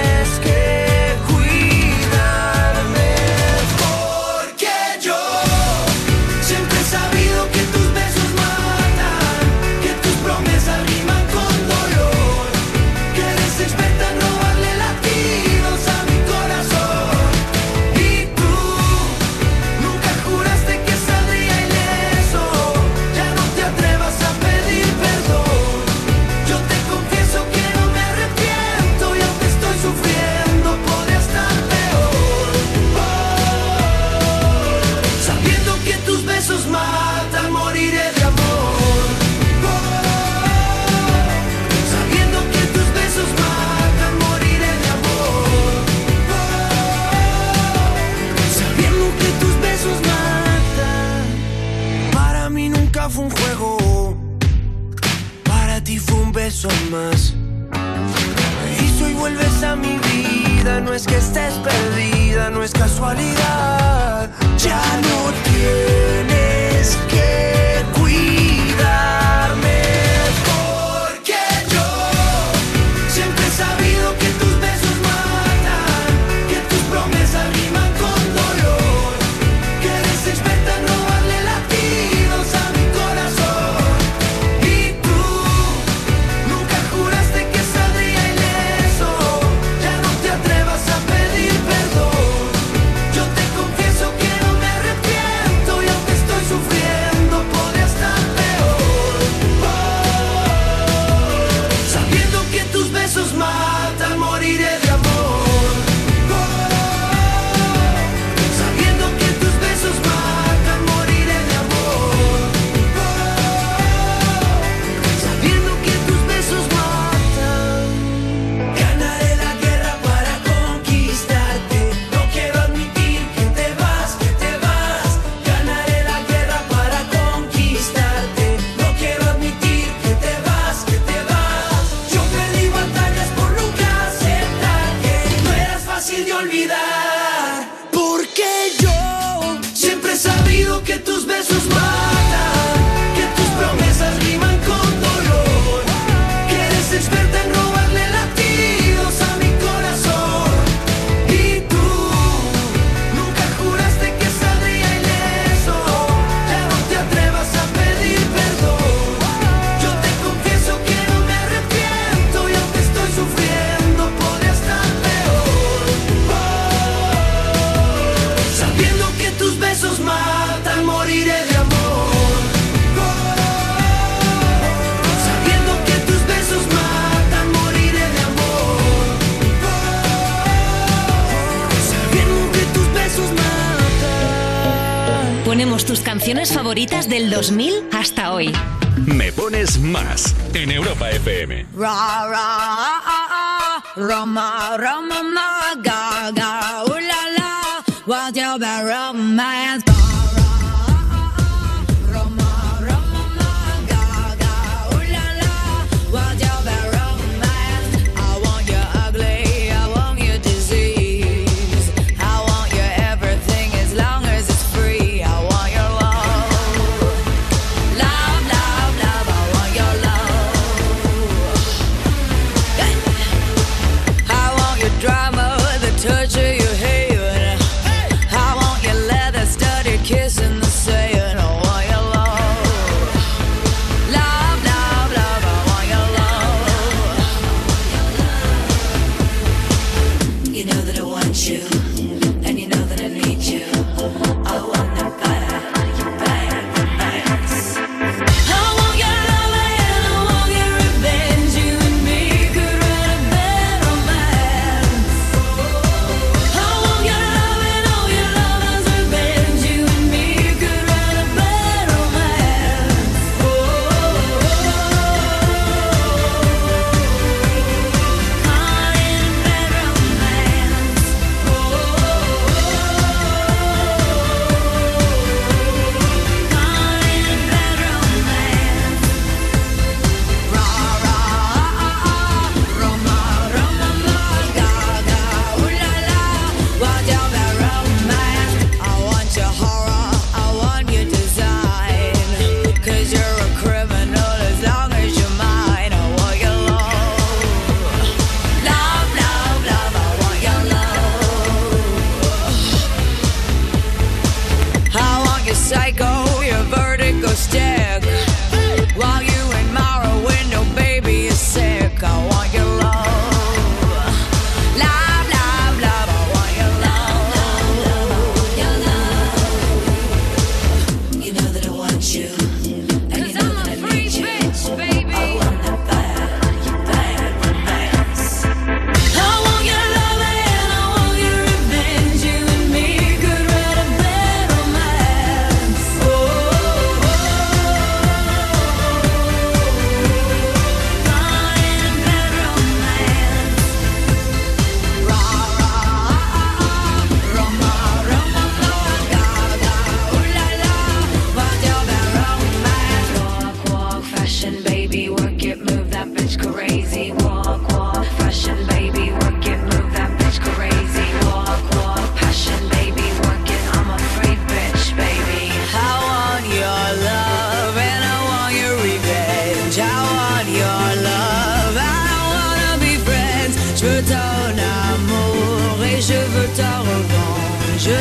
2000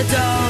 Don't.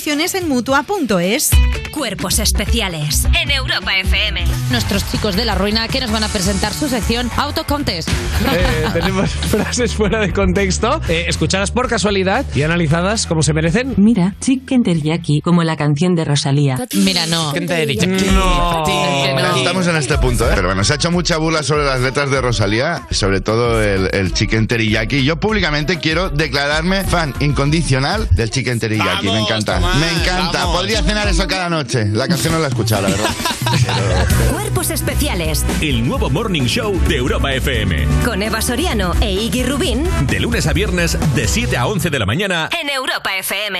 en mutua.es. Cuerpos especiales en Europa FM. Nuestros chicos de la ruina que nos van a presentar su sección Autocontest. Eh, tenemos frases fuera de contexto, eh, escuchadas por casualidad y analizadas como se merecen. Mira, Chicken Teriyaki, como la canción de Rosalía. Mira, no. No. Bueno, estamos en este punto, ¿eh? Pero bueno, se ha hecho mucha burla sobre las letras de Rosalía, sobre todo el, el chicken teriyaki. Yo públicamente quiero declararme fan incondicional del chicken teriyaki. me encanta. Me encanta. Podría cenar eso cada noche. La canción no la he escuchado, la verdad. Cuerpos especiales El nuevo Morning Show de Europa FM. con Eva Soriano e Iggy Rubín De lunes a viernes, de 7 a 11 de la mañana. en Europa FM.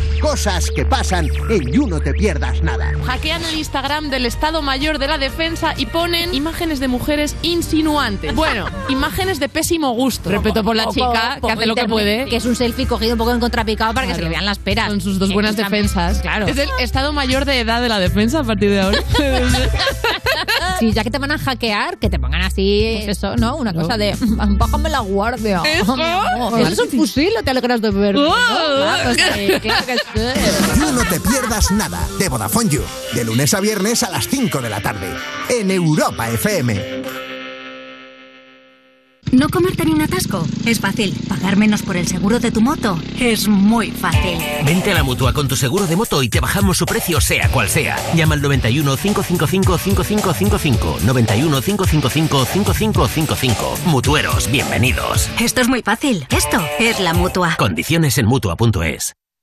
Cosas que pasan en You No Te Pierdas Nada. Hackean el Instagram del Estado Mayor de la Defensa y ponen imágenes de mujeres insinuantes. Bueno, imágenes de pésimo gusto. Respeto por la Poco- chica, que hace lo que puede. Que es un selfie cogido un poco en contrapicado para que se Claro. le vean las peras. Con sus dos Que buenas defensas. Claro. Es el Estado Mayor de edad de la defensa a partir de ahora. Sí, ya que te van a hackear, que te pongan así, Pues eso, ¿no? Una cosa de, bájame la guardia. Eso. amor. Eso es un fusil, o te alegras de verme. ¿no? Claro, sí, claro que sí. You No Te Pierdas Nada de Vodafone You. De lunes a viernes a las 5 de la tarde. En Europa FM. ¿No comerte ni un atasco? Es fácil. ¿Pagar menos por el seguro de tu moto? Es muy fácil. Vente a la mutua con tu seguro de moto y te bajamos su precio, sea cual sea. Llama al 91 555 5555. 91 555 5555. Mutueros, bienvenidos. Esto es muy fácil. Esto es la mutua. Condiciones en mutua.es.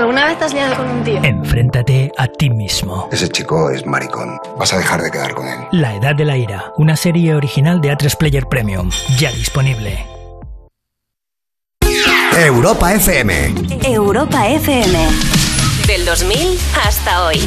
¿Alguna vez te has liado con un tío? Enfréntate a ti mismo. Ese chico es maricón. Vas a dejar de quedar con él. La Edad de la Ira, una serie original de A3 Player Premium, ya disponible. Europa FM. Europa FM. Del 2000 hasta hoy.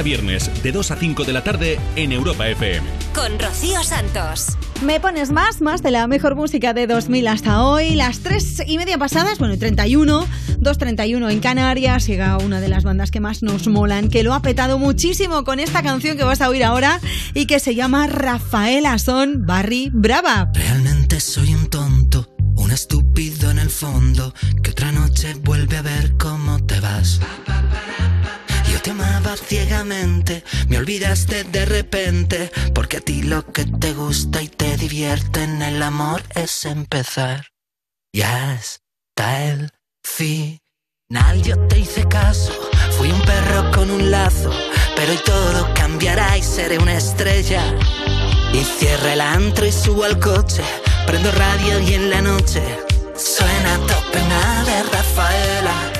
A viernes, de 2 a 5 de la tarde en Europa FM. Con Rocío Santos. Me pones más, más de la mejor música de 2000 hasta hoy. Las 3 y media pasadas, bueno, 31, 2.31 en Canarias. Llega una de las bandas que más nos molan, que lo ha petado muchísimo con esta canción que vas a oír ahora y que se llama Rafaela Son Barry Brava. Realmente me olvidaste de repente, porque a ti lo que te gusta y te divierte en el amor es empezar. Ya está el final, yo te hice caso, fui un perro con un lazo, pero hoy todo cambiará y seré una estrella. Y cierra el antro y subo al coche, prendo radio y en la noche suena tope de Rafaela.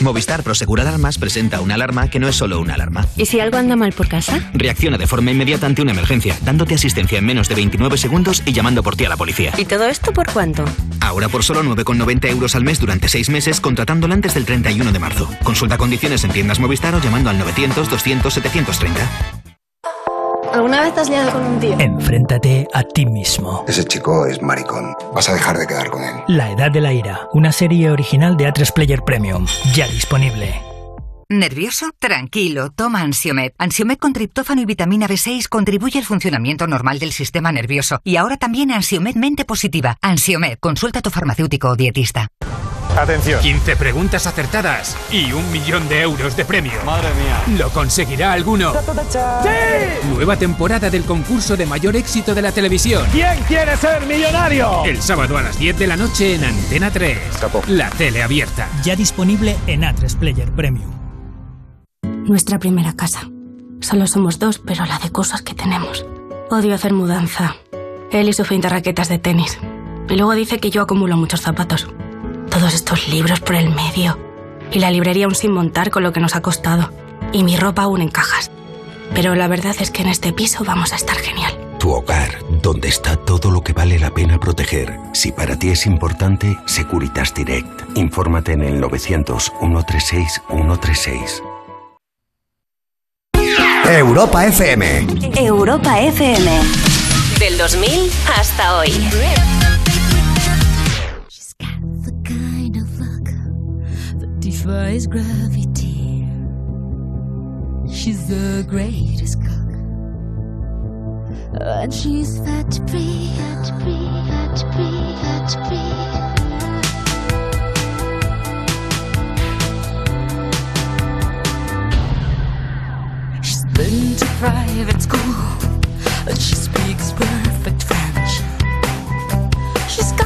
Movistar Prosegur Alarmas presenta una alarma que no es solo una alarma. ¿Y si algo anda mal por casa? Reacciona de forma inmediata ante una emergencia, dándote asistencia en menos de 29 segundos y llamando por ti a la policía. ¿Y todo esto por cuánto? Ahora por solo 9,90 euros al mes durante 6 meses, contratándola antes del 31 de marzo. Consulta condiciones en tiendas Movistar o llamando al 900 200 730. ¿Alguna vez te has liado con un tío? Enfréntate a ti mismo. Ese chico es maricón. Vas a dejar de quedar con él. La Edad de la Ira, una serie original de A3 Player Premium, ya disponible. ¿Nervioso? Tranquilo, toma Ansiomed. Ansiomed con triptófano y vitamina B6 contribuye al funcionamiento normal del sistema nervioso. Y ahora también Ansiomed Mente Positiva. Ansiomed, consulta a tu farmacéutico o dietista. Atención. 15 preguntas acertadas y un millón de euros de premio. Madre mía. ¿Lo conseguirá alguno? ¡Sí! Nueva temporada del concurso de mayor éxito de la televisión. ¿Quién quiere ser millonario? El sábado a las 10 de la noche en Antena 3. La tele abierta. Ya disponible en A3 Player Premium. Nuestra primera casa. Solo somos dos, pero la de cosas que tenemos. Odio hacer mudanza. Él y su feita raquetas de tenis. Y luego dice que yo acumulo muchos zapatos. Todos estos libros por el medio. Y la librería aún sin montar con lo que nos ha costado. Y mi ropa aún en cajas. Pero la verdad es que en este piso vamos a estar genial. Tu hogar, donde está todo lo que vale la pena proteger. Si para ti es importante, Securitas Direct. Infórmate en el 900 136 136. Europa FM. Europa FM. Del 2000 hasta hoy. Defies gravity. She's the greatest cook, and she's fat free, fat free, fat free, fat free. She's been to private school, and she speaks perfect French. She's got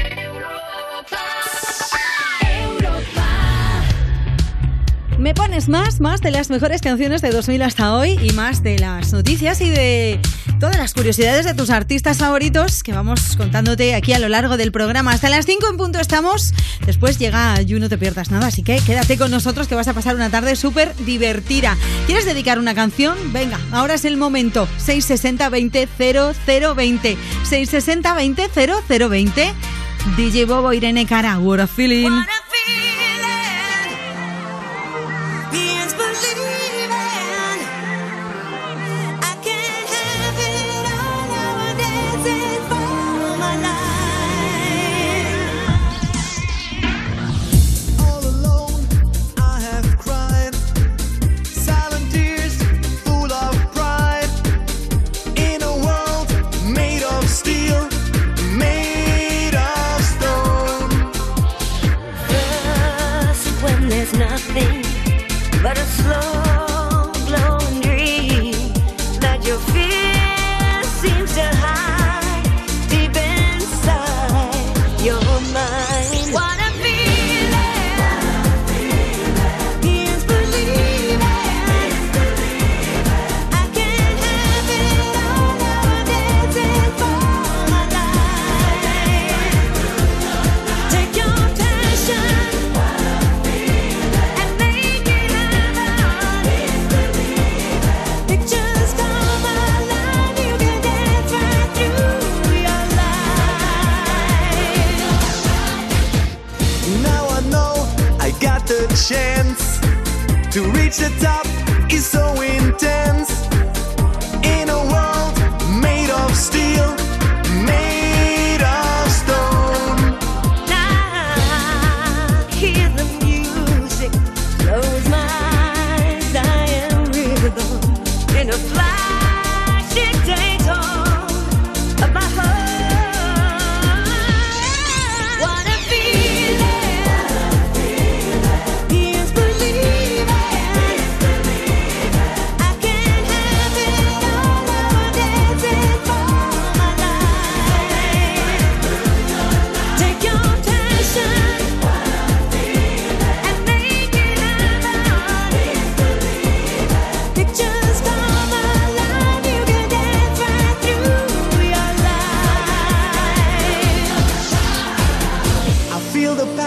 Pones más, más de las mejores canciones de 2000 hasta hoy y más de las noticias y de todas las curiosidades de tus artistas favoritos que vamos contándote aquí a lo largo del programa. Hasta las 5 en punto estamos. Después llega You No Te Pierdas Nada, así que quédate con nosotros que vas a pasar una tarde súper divertida. ¿Quieres dedicar una canción? Venga, ahora es el momento. 660 20 0020. 660 20 0020. DJ Bobo Irene Cara, What a Feeling. Being's to reach the top is so intense.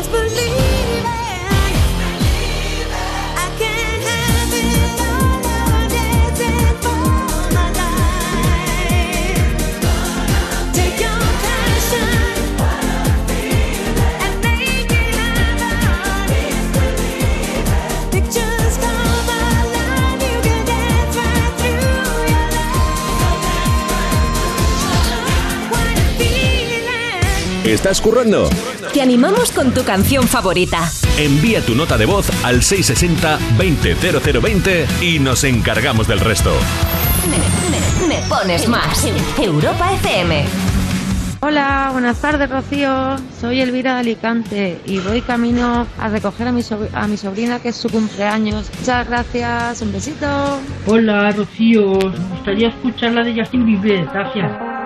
always believe. ¿Estás currando? Te animamos con tu canción favorita. Envía tu nota de voz al 660-200020 y nos encargamos del resto. Me, me pones más. Europa FM. Hola, buenas tardes Rocío. Soy Elvira de Alicante y voy camino a recoger a mi, a mi sobrina que es su cumpleaños. Muchas gracias, un besito. Hola, Rocío. Me gustaría escuchar la de Justin Bieber. Gracias.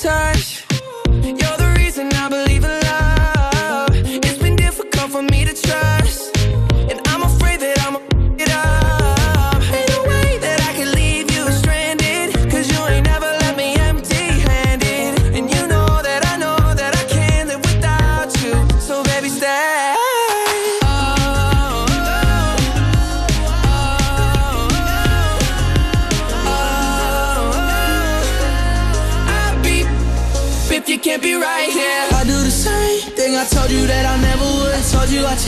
touch.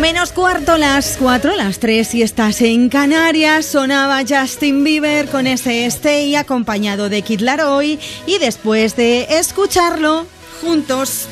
Menos cuarto, las cuatro, las tres, si estás en Canarias, sonaba Justin Bieber con ese Stay acompañado de Kid Laroi y después de escucharlo juntos,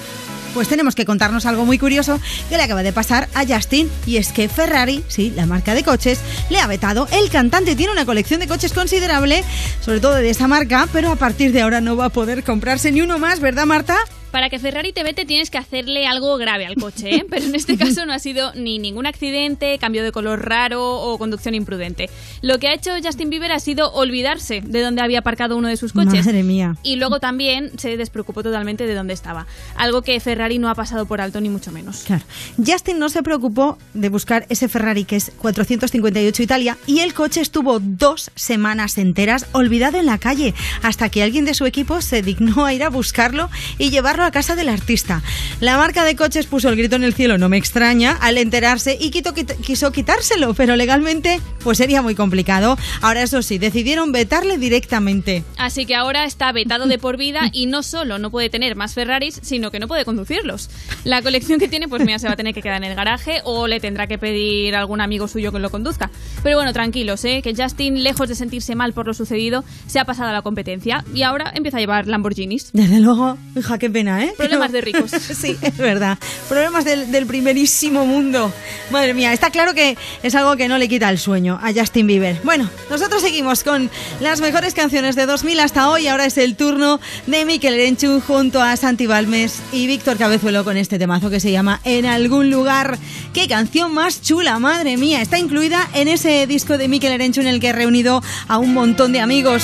pues tenemos que contarnos algo muy curioso que le acaba de pasar a Justin y es que Ferrari, sí, la marca de coches, le ha vetado. El cantante tiene una colección de coches considerable, sobre todo de esa marca, pero a partir de ahora no va a poder comprarse ni uno más, ¿verdad Marta? Para que Ferrari te vete tienes que hacerle algo grave al coche, ¿eh? pero en este caso no ha sido ni ningún accidente, cambio de color raro o conducción imprudente. Lo que ha hecho Justin Bieber ha sido olvidarse de dónde había aparcado uno de sus coches. Madre mía. Y luego también se despreocupó totalmente de dónde estaba. Algo que Ferrari no ha pasado por alto ni mucho menos. Claro. Justin no se preocupó de buscar ese Ferrari que es 458 Italia y el coche estuvo dos semanas enteras olvidado en la calle hasta que alguien de su equipo se dignó a ir a buscarlo y llevarlo a casa del artista. La marca de coches puso el grito en el cielo, no me extraña, al enterarse y quito- quit- quiso quitárselo, pero legalmente pues sería muy complicado. Ahora eso sí, decidieron vetarle directamente. Así que ahora está vetado de por vida y no solo no puede tener más Ferraris, sino que no puede conducirlos. La colección que tiene, pues mira, se va a tener que quedar en el garaje o le tendrá que pedir a algún amigo suyo que lo conduzca. Pero bueno, tranquilos, ¿eh? que Justin, lejos de sentirse mal por lo sucedido, se ha pasado a la competencia y ahora empieza a llevar Lamborghinis. Desde luego, hija, qué pena. ¿eh? Problemas de ricos. sí, es verdad. Problemas del, primerísimo mundo. Madre mía, está claro que es algo que no le quita el sueño a Justin Bieber. Bueno, nosotros seguimos con las mejores canciones de 2000 hasta hoy. Ahora es el turno de Miquel Erenchu junto a Santi Balmes y Víctor Cabezuelo con este temazo que se llama En algún lugar. ¡Qué canción más chula, madre mía! Está incluida en ese disco de Miquel Erenchu en el que he reunido a un montón de amigos.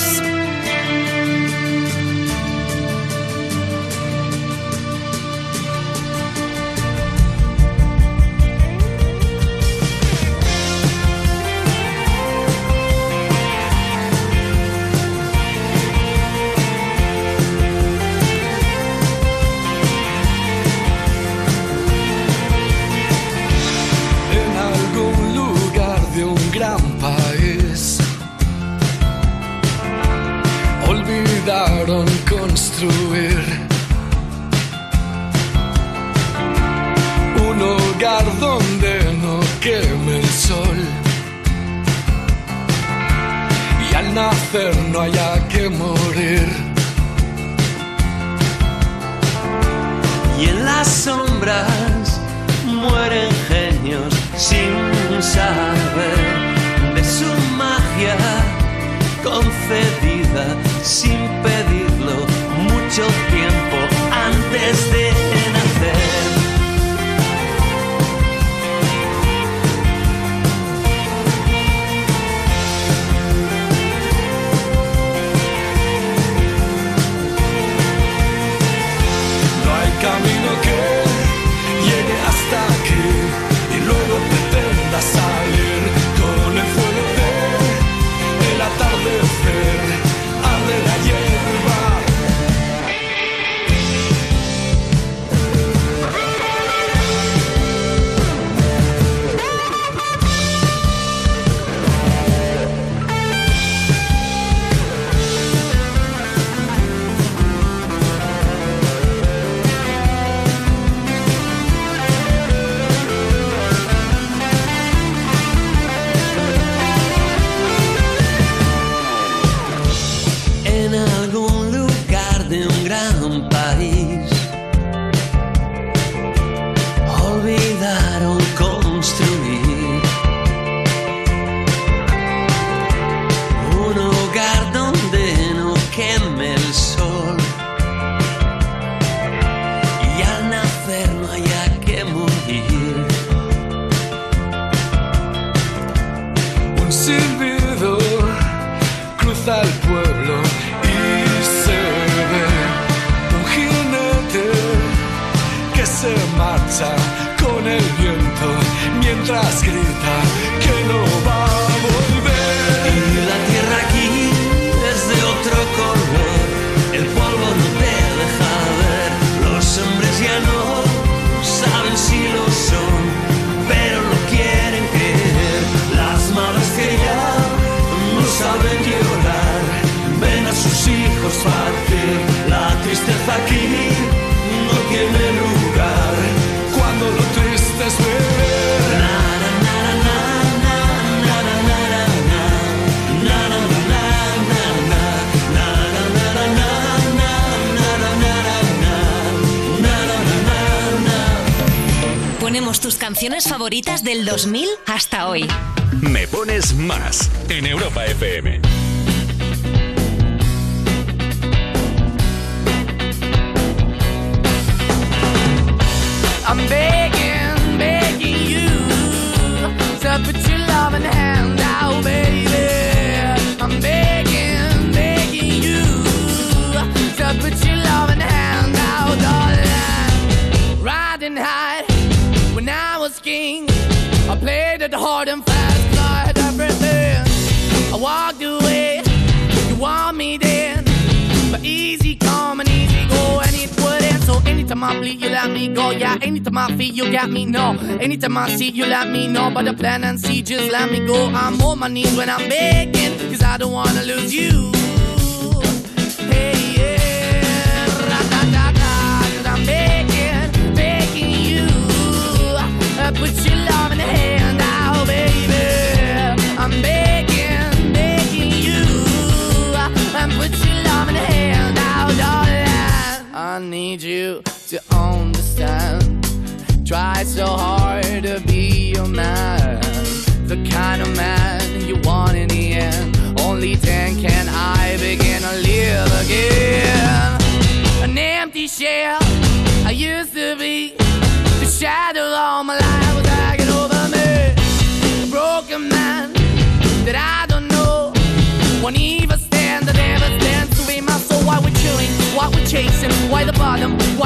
2000 my knees when I'm begging.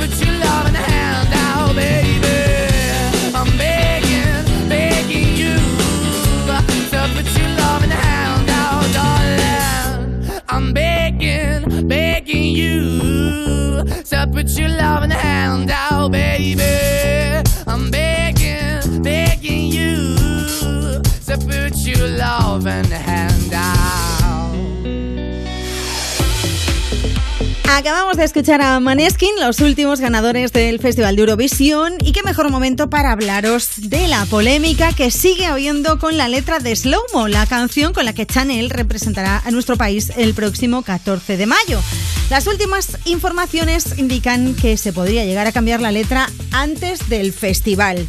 Put your loving hand out, baby. I'm begging, begging you. To put your loving hand out, darling. I'm begging, begging you to put your love in the hand out, baby. I'm begging, begging you to put your love in the hand out. Acabamos de escuchar a Maneskin, los últimos ganadores del Festival de Eurovisión, y qué mejor momento para hablaros de la polémica que sigue habiendo con la letra de Slow Mo, la canción con la que Chanel representará a nuestro país el próximo 14 de mayo. Las últimas informaciones indican que se podría llegar a cambiar la letra antes del festival.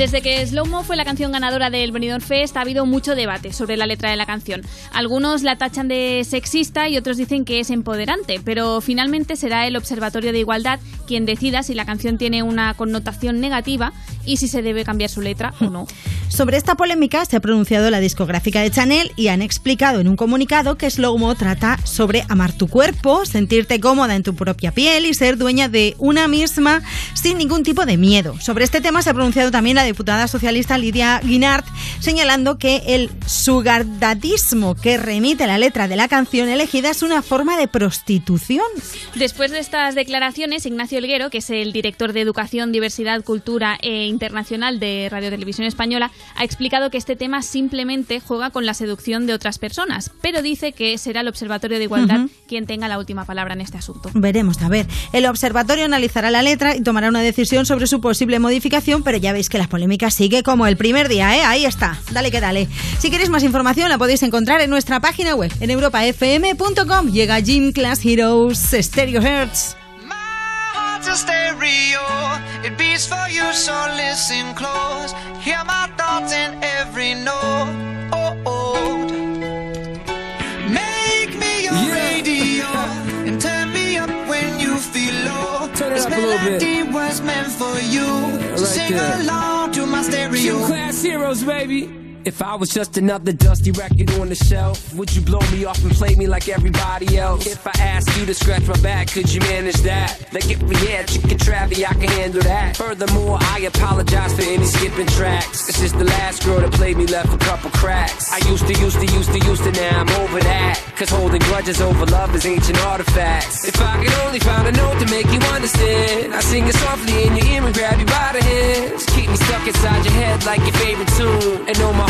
Desde que Slow Mo fue la canción ganadora del Benidorm Fest ha habido mucho debate sobre la letra de la canción. Algunos la tachan de sexista y otros dicen que es empoderante, pero finalmente será el Observatorio de Igualdad quien decida si la canción tiene una connotación negativa y si se debe cambiar su letra o no. Sobre esta polémica se ha pronunciado la discográfica de Chanel y han explicado en un comunicado que Slow Mo trata sobre amar tu cuerpo, sentirte cómoda en tu propia piel y ser dueña de una misma sin ningún tipo de miedo. Sobre este tema se ha pronunciado también la diputada socialista Lidia Guinart, señalando que el sugardadismo que remite la letra de la canción elegida es una forma de prostitución. Después de estas declaraciones, Ignacio Elguero, que es el director de Educación, Diversidad, Cultura e Internacional de Radio Televisión Española, ha explicado que este tema simplemente juega con la seducción de otras personas, pero dice que será el Observatorio de Igualdad Ujú. quien tenga la última palabra en este asunto. Veremos, a ver. El observatorio analizará la letra y tomará una decisión sobre su posible modificación, pero ya veis que la polémica sigue como el primer día, ¿eh? Ahí está. Dale que dale. Si queréis más información la podéis encontrar en nuestra página web, en europafm.com. Llega Gym Class Heroes Stereo Hertz. stereo. It beats for you, so listen close. Hear my thoughts in every note. Oh, oh. Up a little bit. melody was meant for you. right so sing there. along to my stereo. Gym class heroes, baby. If I was just another dusty record on the shelf, would you blow me off and play me like everybody else? If I asked you to scratch my back, could you manage that? Like if we had chicken travy, I can handle that. Furthermore, I apologize for any skipping tracks. This is the last girl that played me left a couple cracks. I used to, used to, used to, used to, now I'm over that. Cause holding grudges over love is ancient artifacts. If I could only find a note to make you understand, I sing it softly in your ear and grab you by the hands. Keep me stuck inside your head like your favorite tune. And know my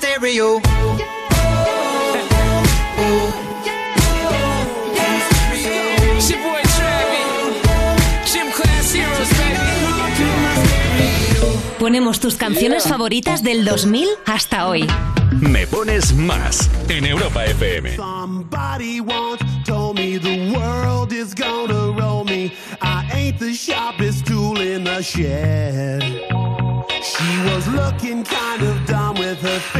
Baby. Ponemos tus canciones favoritas del 2000 hasta hoy. Me pones más en Europa FM. Somebody once told me the world is gonna roll me. I ain't the sharpest tool in the shed. She was looking kind of dumb with her finger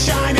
shine.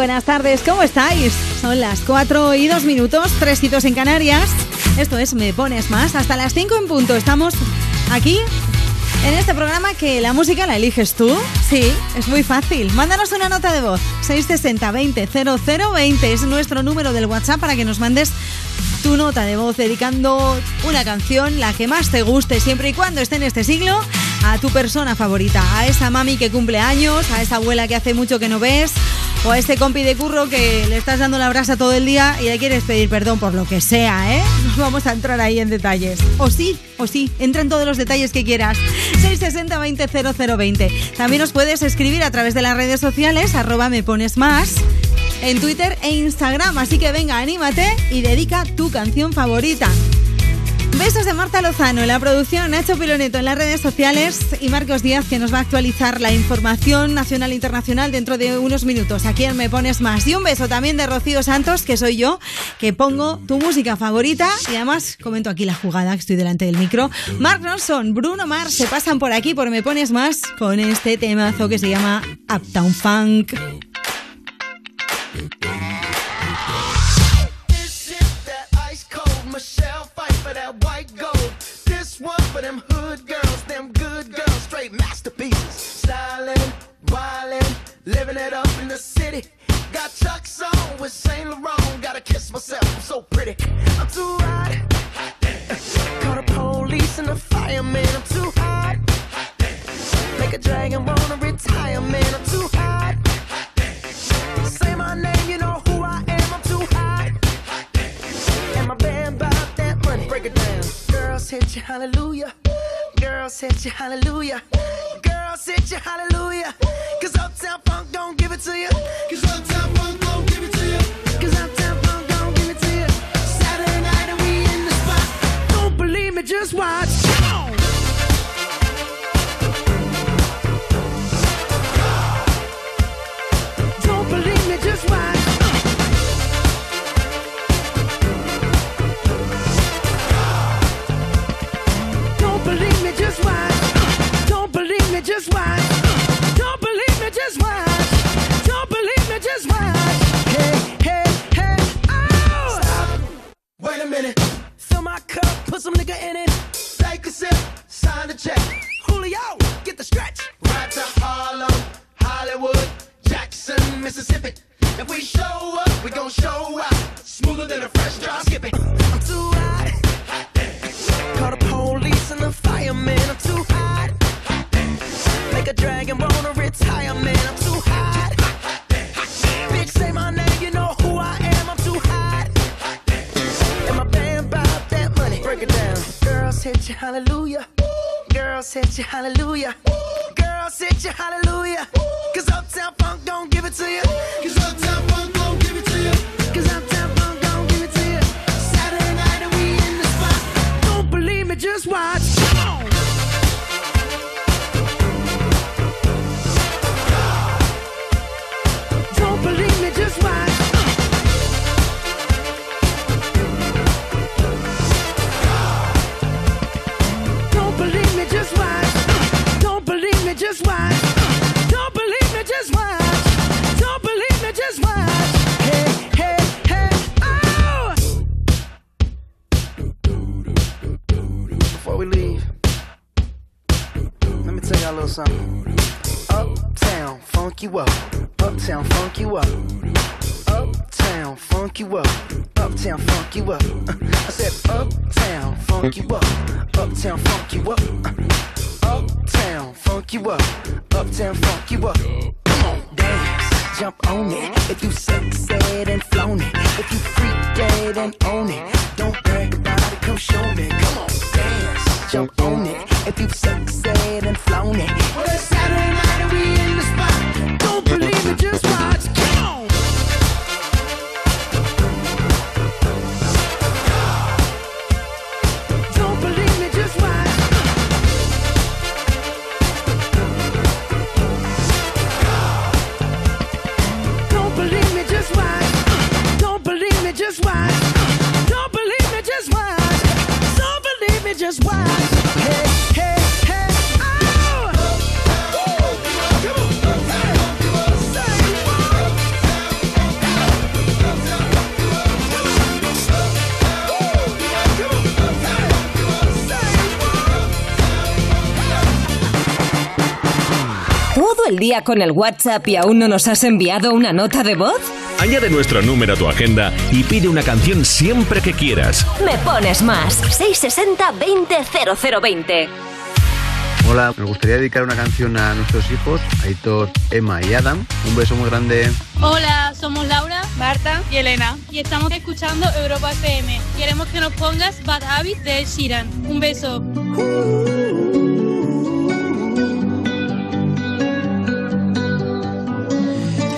Buenas tardes, ¿cómo estáis? Son las 4 y 2 minutos, 3 hitos en Canarias. Esto es Me Pones Más. Hasta las 5 en punto. Estamos aquí en este programa que la música la eliges tú. Sí, es muy fácil. Mándanos una nota de voz. 660 20 0020 es nuestro número del WhatsApp para que nos mandes tu nota de voz dedicando una canción, la que más te guste, siempre y cuando esté en este siglo, a tu persona favorita, a esa mami que cumple años, a esa abuela que hace mucho que no ves, o a ese compi de curro que le estás dando la brasa todo el día y le quieres pedir perdón por lo que sea, ¿eh? No vamos a entrar ahí en detalles. O sí, o sí, entra en todos los detalles que quieras. 660 20 0020. También nos puedes escribir a través de las redes sociales, arroba me pones más en Twitter e Instagram. Así que venga, anímate y dedica tu canción favorita. Besos de Marta Lozano en la producción, Nacho Piloneto en las redes sociales y Marcos Díaz que nos va a actualizar la información nacional e internacional dentro de unos minutos. Aquí en Me Pones Más. Y un beso también de Rocío Santos, que soy yo, que pongo tu música favorita y además comento aquí la jugada, que estoy delante del micro. Mark Ronson, Bruno Mars se pasan por aquí por Me Pones Más con este temazo que se llama Uptown Funk. Them hood girls, Hallelujah. Girl, sit your hallelujah. You, hallelujah. día con el WhatsApp y aún no nos has enviado una nota de voz? Añade nuestro número a tu agenda y pide una canción siempre que quieras. Me pones más. 660 20 Hola, me gustaría dedicar una canción a nuestros hijos, Aitor, Emma y Adam. Un beso muy grande. Hola, somos Laura, Marta y Elena y estamos escuchando Europa FM. Queremos que nos pongas Bad Habit de Sheeran. Un beso. Uh,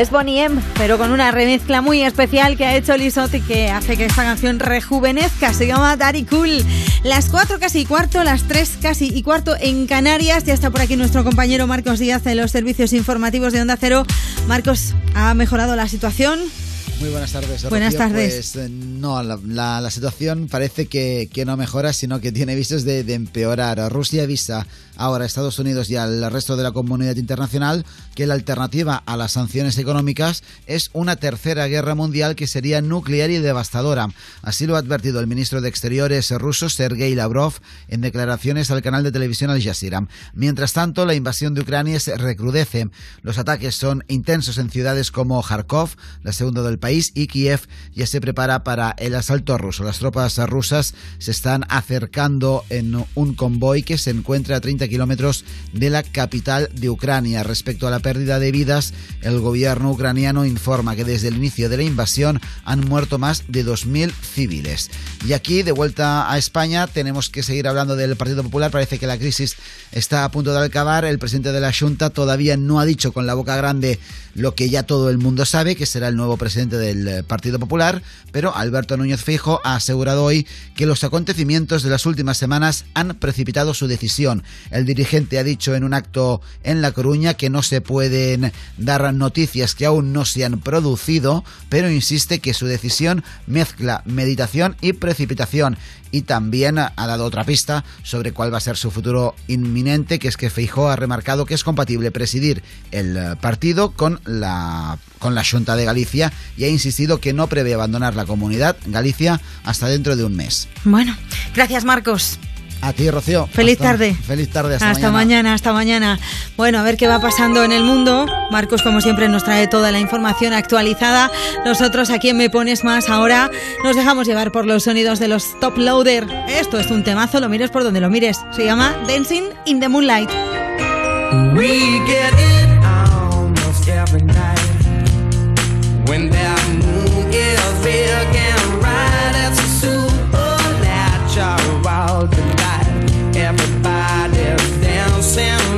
Es Bonnie M, pero con una remezcla muy especial que ha hecho Lisot y que hace que esta canción rejuvenezca. Se llama Daddy Cool. Las 4 casi y cuarto, las 3 casi y cuarto en Canarias. Ya está por aquí nuestro compañero Marcos Díaz de los servicios informativos de Onda Cero. Marcos, ¿ha mejorado la situación? Muy buenas tardes. Buenas Rocío. tardes. Pues eh, no, la, la- la situación parece que, que no mejora, sino que tiene vistas de, de empeorar. Rusia avisa ahora a Estados Unidos y al resto de la comunidad internacional que la alternativa a las sanciones económicas es una tercera guerra mundial que sería nuclear y devastadora. Así lo ha advertido el ministro de Exteriores ruso Sergei Lavrov en declaraciones al canal de televisión Al Jazeera. Mientras tanto, la invasión de Ucrania se recrudece. Los ataques son intensos en ciudades como Kharkov, la segunda del país, y Kiev ya se prepara para el asalto ruso. Las tropas rusas se están acercando en un convoy que se encuentra a 30 kilómetros de la capital de Ucrania. Respecto a la pérdida de vidas, el gobierno ucraniano informa que desde el inicio de la invasión han muerto más de 2.000 civiles. Y aquí, de vuelta a España, tenemos que seguir hablando del Partido Popular. Parece que la crisis está a punto de acabar. El presidente de la Junta todavía no ha dicho con la boca grande lo que ya todo el mundo sabe, que será el nuevo presidente del eh, Partido Popular, pero Alberto Núñez Fijo ha asegurado hoy que los acontecimientos de las últimas semanas han precipitado su decisión. El dirigente ha dicho en un acto en La Coruña que no se pueden dar noticias que aún no se han producido, pero insiste que su decisión mezcla meditación y precipitación y también ha dado otra pista sobre cuál va a ser su futuro inminente, que es que Feijó ha remarcado que es compatible presidir el eh, partido con la con la Junta de Galicia y ha insistido que no prevé abandonar la comunidad Galicia hasta dentro de un mes. Bueno, gracias Marcos. A ti, Rocío. Feliz Hasta- tarde. Feliz tarde. Hasta, Hasta mañana, hasta mañana. Bueno, a ver qué va pasando en el mundo. Marcos, como siempre, nos trae toda la información actualizada. Nosotros aquí en Me Pones Más ahora nos dejamos llevar por los sonidos de los Top Loader. Esto es un temazo, lo mires por donde lo mires. Se llama Dancing in the Moonlight. We get it almost every night when that moon is big and bright. It's a supernatural delight. Everybody's dancing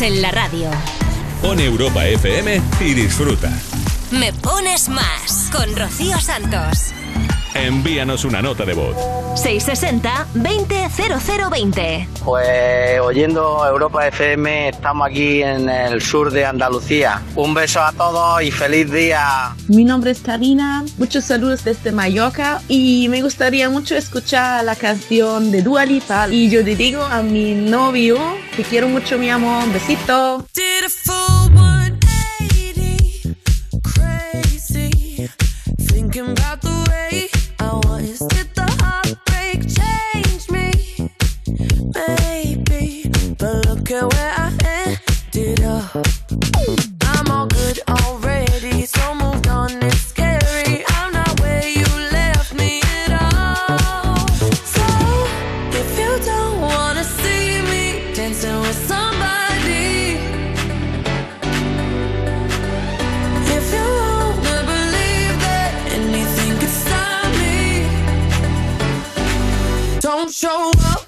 en la radio. Pon Europa FM y disfruta. Me pones más con Rocío Santos envíanos una nota de voz. 660-200020. Pues oyendo Europa FM, estamos aquí en el sur de Andalucía. Un beso a todos y feliz día. Mi nombre es Karina, muchos saludos desde Mallorca y me gustaría mucho escuchar la canción de Dua Lipa. Y yo le digo a mi novio que quiero mucho, mi amor, un besito. show up.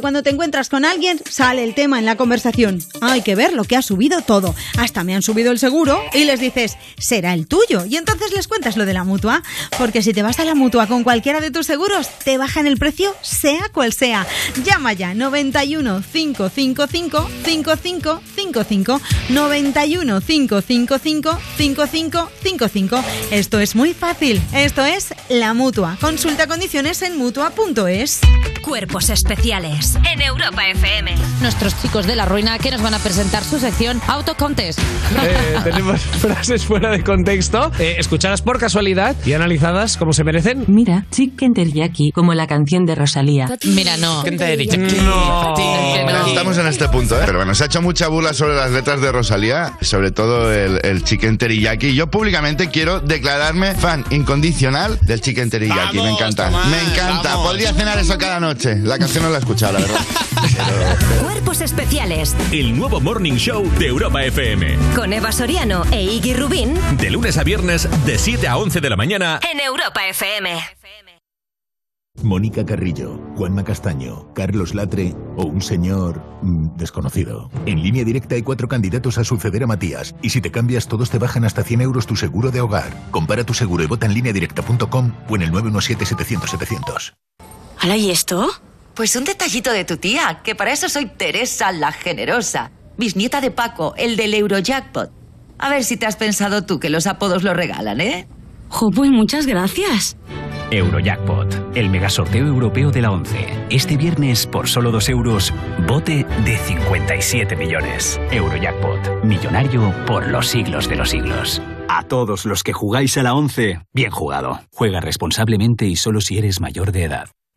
Cuando te encuentras con alguien, sale el tema en la conversación. Hay que ver lo que ha subido todo. Hasta me han subido el seguro y les dices, será el tuyo. Y entonces les cuentas lo de la mutua. Porque si te vas a la mutua con cualquiera de tus seguros, te bajan el precio, sea cual sea. Llama ya 91 555 5555 91 555 5555. Esto es muy fácil. Esto es la mutua. Consulta condiciones en mutua.es. Cuerpos especiales en Europa FM. Nuestros chicos de la ruina que nos van a presentar su sección Auto Contest. Eh, tenemos frases fuera de contexto, eh, escuchadas por casualidad y analizadas como se merecen. Mira, Chicken Teriyaki, como la canción de Rosalía. Mira, no. No. Estamos en este punto, ¿eh? Pero bueno, se ha hecho mucha burla sobre las letras de Rosalía, sobre todo el, el chicken teriyaki. Yo públicamente quiero declararme fan incondicional del chicken teriyaki. me encanta. me encanta. Podría cenar eso cada noche. La canción no la he escuchado, la verdad. Cuerpos especiales El nuevo Morning Show de Europa FM. con Eva Soriano e Iggy Rubín De lunes a viernes, de 7 a 11 de la mañana. en Europa FM. Mónica Carrillo, Juanma Castaño, Carlos Latre o un señor mm, desconocido. En línea directa hay cuatro candidatos a suceder a Matías y si te cambias todos te bajan hasta 100 euros tu seguro de hogar. Compara tu seguro y vota en lineadirecta.com o en el 917-700-700. ¿Hala y esto? Pues un detallito de tu tía, que para eso soy Teresa la Generosa, bisnieta de Paco, el del Eurojackpot. A ver si te has pensado tú que los apodos lo regalan, ¿eh? Jo, pues muchas gracias. Eurojackpot, el megasorteo europeo de la 11. Este viernes, por solo 2 euros, bote de 57 millones. Eurojackpot, millonario por los siglos de los siglos. A todos los que jugáis a la 11, bien jugado. Juega responsablemente y solo si eres mayor de edad.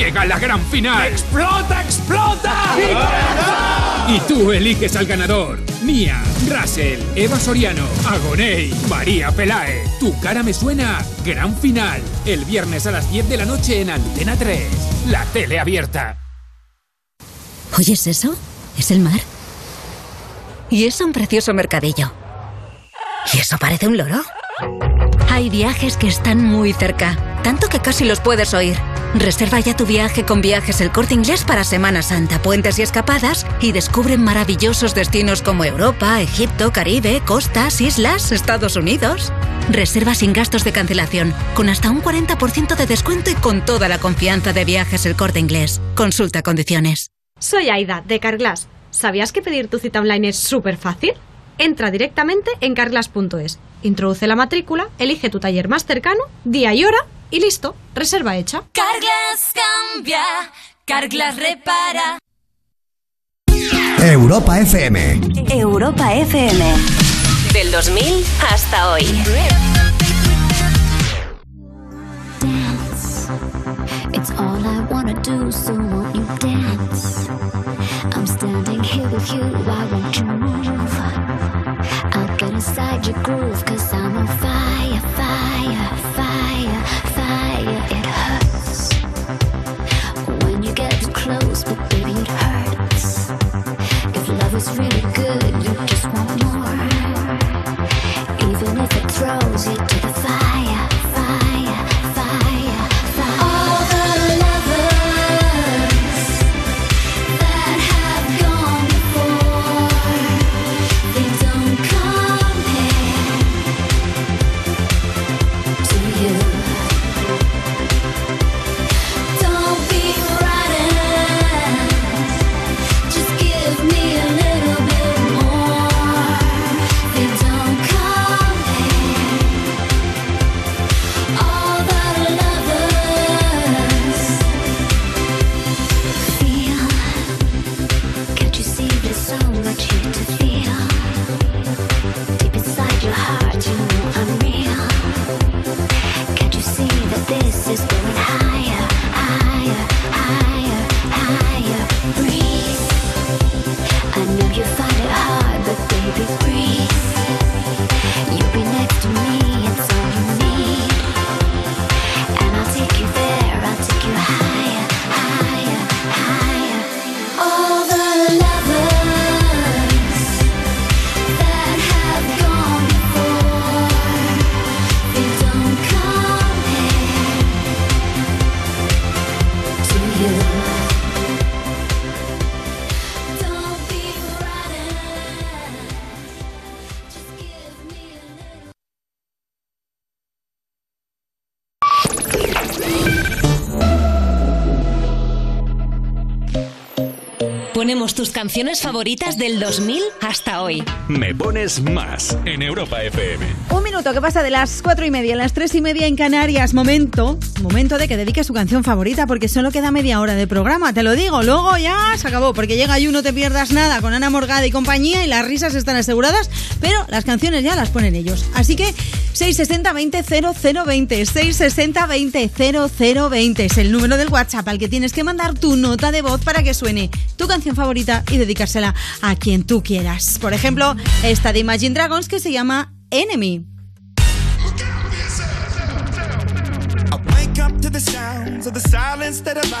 llega la gran final. ¡Explota, explota! Y tú eliges al ganador. Mía, Russell, Eva Soriano, Agoney, María Pelae. Tu cara me suena. Gran final. El viernes a las 10 de la noche en Antena 3. La tele abierta. ¿Oyes eso? Es el mar. Y es un precioso mercadillo. ¿Y eso parece un loro? Hay viajes que están muy cerca, tanto que casi los puedes oír. Reserva ya tu viaje con viajes el corte inglés para Semana Santa, puentes y escapadas y descubre maravillosos destinos como Europa, Egipto, Caribe, costas, islas, Estados Unidos. Reserva sin gastos de cancelación, con hasta un 40% de descuento y con toda la confianza de viajes el corte inglés. Consulta condiciones. Soy Aida, de Carglass. ¿Sabías que pedir tu cita online es súper fácil? Entra directamente en carglass.es, introduce la matrícula, elige tu taller más cercano, día y hora y listo, reserva hecha. Carglass cambia, Carglass repara. Europa FM. Europa FM. Del 2000 hasta hoy. It's all I wanna do, so won't you dance? I'm standing here with you, why won't you move? Inside your groove, cause I'm on fire, fire, fire, fire. It hurts when you get too close, but baby, it hurts. If love is really good, you just want more. Even if it throws you to the tus canciones favoritas del 2000 hasta hoy. Me pones más en Europa FM. Un minuto que pasa de las cuatro y media a las tres y media en Canarias. Momento, momento de que dediques tu canción favorita porque solo queda media hora de programa. Te lo digo, luego ya se acabó porque llega You No Te Pierdas Nada con Ana Morgada y compañía y las risas están aseguradas, pero las canciones ya las ponen ellos. Así que 660 20 0020, 660 20 0020 es el número del WhatsApp al que tienes que mandar tu nota de voz para que suene tu canción favorita y dedicársela a quien tú quieras. Por ejemplo, esta de Imagine Dragons que se llama Enemy. To the sounds of the silence that allows.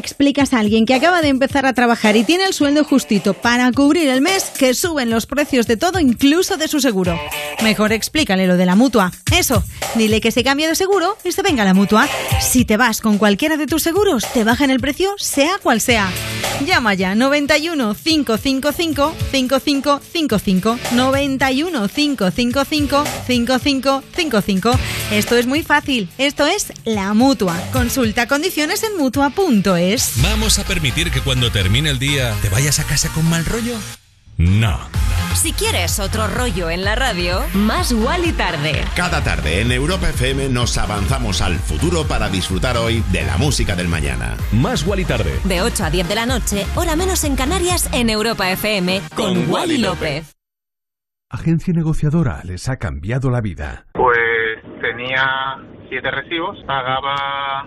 explicas a alguien que acaba de empezar a trabajar y tiene el sueldo justito para cubrir el mes que suben los precios de todo, incluso de su seguro? Mejor explícale lo de la mutua. Eso, dile que se cambie de seguro y se venga a la mutua. Si te vas con cualquiera de tus seguros, te bajan el precio, sea cual sea. Llama ya 91 555 5555 91 555 5555. Esto es muy fácil. Esto es la mutua. Consulta condiciones en mutua.es. ¿Vamos a permitir que cuando termine el día te vayas a casa con mal rollo? No. Si quieres otro rollo en la radio, más y tarde. Cada tarde en Europa FM nos avanzamos al futuro para disfrutar hoy de la música del mañana. Más y tarde. De 8 a 10 de la noche, hora menos en Canarias, en Europa FM, con, Wally López. Agencia negociadora les ha cambiado la vida. Pues tenía siete recibos, pagaba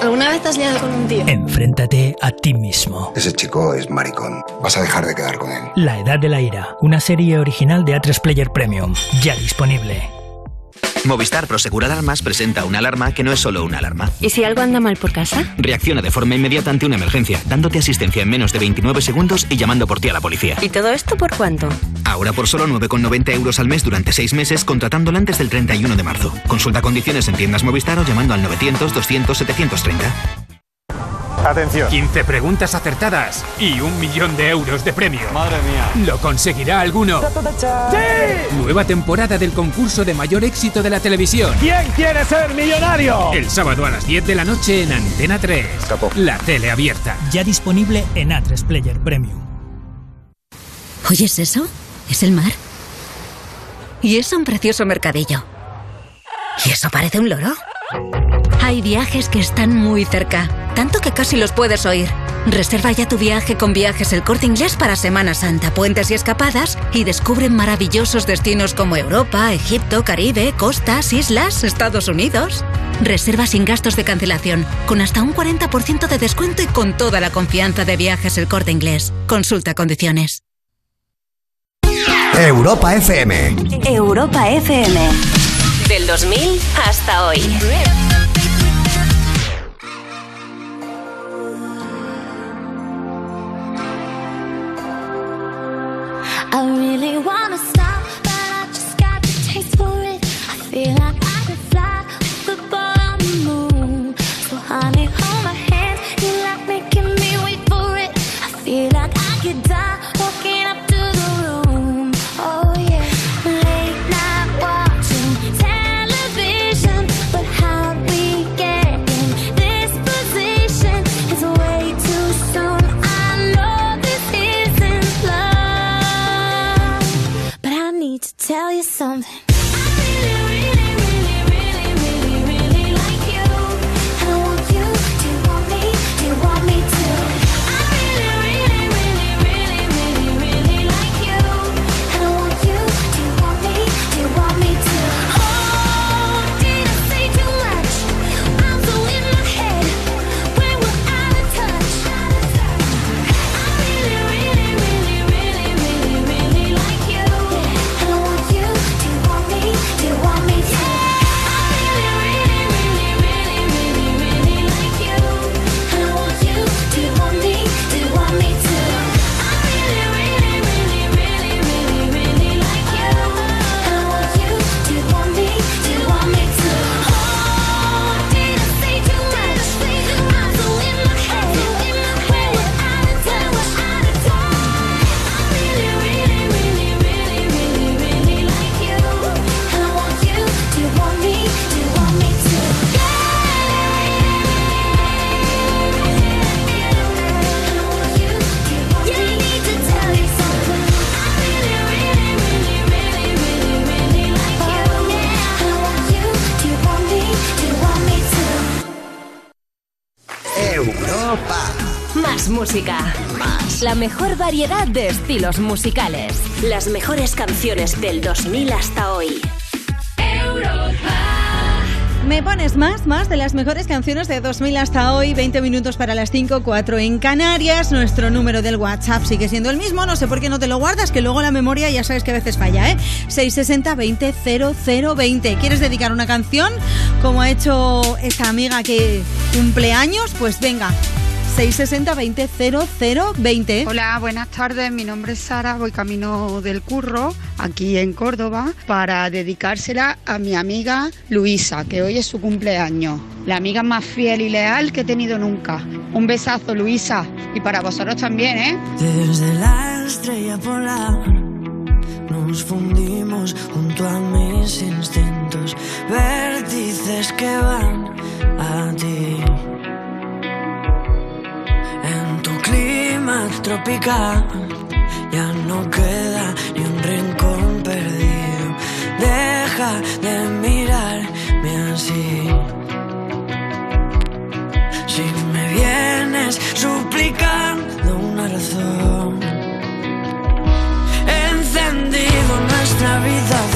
¿Alguna vez te has liado con un tío? Enfréntate a ti mismo. Ese chico es maricón. Vas a dejar de quedar con él. La Edad de la Ira, una serie original de A3 Player Premium, ya disponible. Movistar Prosegur Alarmas presenta una alarma que no es solo una alarma. ¿Y si algo anda mal por casa? Reacciona de forma inmediata ante una emergencia, dándote asistencia en menos de 29 segundos y llamando por ti a la policía. ¿Y todo esto por cuánto? Ahora por solo 9,90 euros al mes durante 6 meses, contratándola antes del 31 de marzo. Consulta condiciones en tiendas Movistar o llamando al 900 200 730. Atención. 15 preguntas acertadas y un millón de euros de premio. Madre mía. ¿Lo conseguirá alguno? ¡Sí! Nueva temporada del concurso de mayor éxito de la televisión. ¿Quién quiere ser millonario? El sábado a las 10 de la noche en Antena 3. La tele abierta. Ya disponible en A3 Player Premium. ¿Oyes eso? Es el mar. Y es un precioso mercadillo. ¿Y eso parece un loro? Hay viajes que están muy cerca, tanto que casi los puedes oír. Reserva ya tu viaje con Viajes El Corte Inglés para Semana Santa, puentes y escapadas y descubre maravillosos destinos como Europa, Egipto, Caribe, costas, islas, Estados Unidos. Reserva sin gastos de cancelación, con hasta un 40% de descuento y con toda la confianza de Viajes El Corte Inglés. Consulta condiciones. Europa FM. Europa FM. Del 2000 hasta hoy. I really wanna stop, to tell you something. Música. Más. La mejor variedad de estilos musicales. Las mejores canciones del 2000 hasta hoy. Me pones más, más de las mejores canciones de 2000 hasta hoy, 20 minutos para las 5, 4 en Canarias. Nuestro número del WhatsApp sigue siendo el mismo, no sé por qué no te lo guardas, que luego la memoria ya sabes que a veces falla, ¿eh? 660 20 0020. ¿Quieres dedicar una canción como ha hecho esta amiga que cumple años? Pues venga, 660 20 0020. Hola, buenas tardes. Mi nombre es Sara. Voy camino del curro aquí en Córdoba para dedicársela a mi amiga Luisa, que hoy es su cumpleaños. La amiga más fiel y leal que he tenido nunca. Un besazo, Luisa. Y para vosotros también, ¿eh? Desde la estrella polar nos fundimos junto a mis instintos, vértices que van a ti. Tropical ya no queda ni un rincón perdido. Deja de mirarme así. Si me vienes suplicando una razón, he encendido nuestra habitación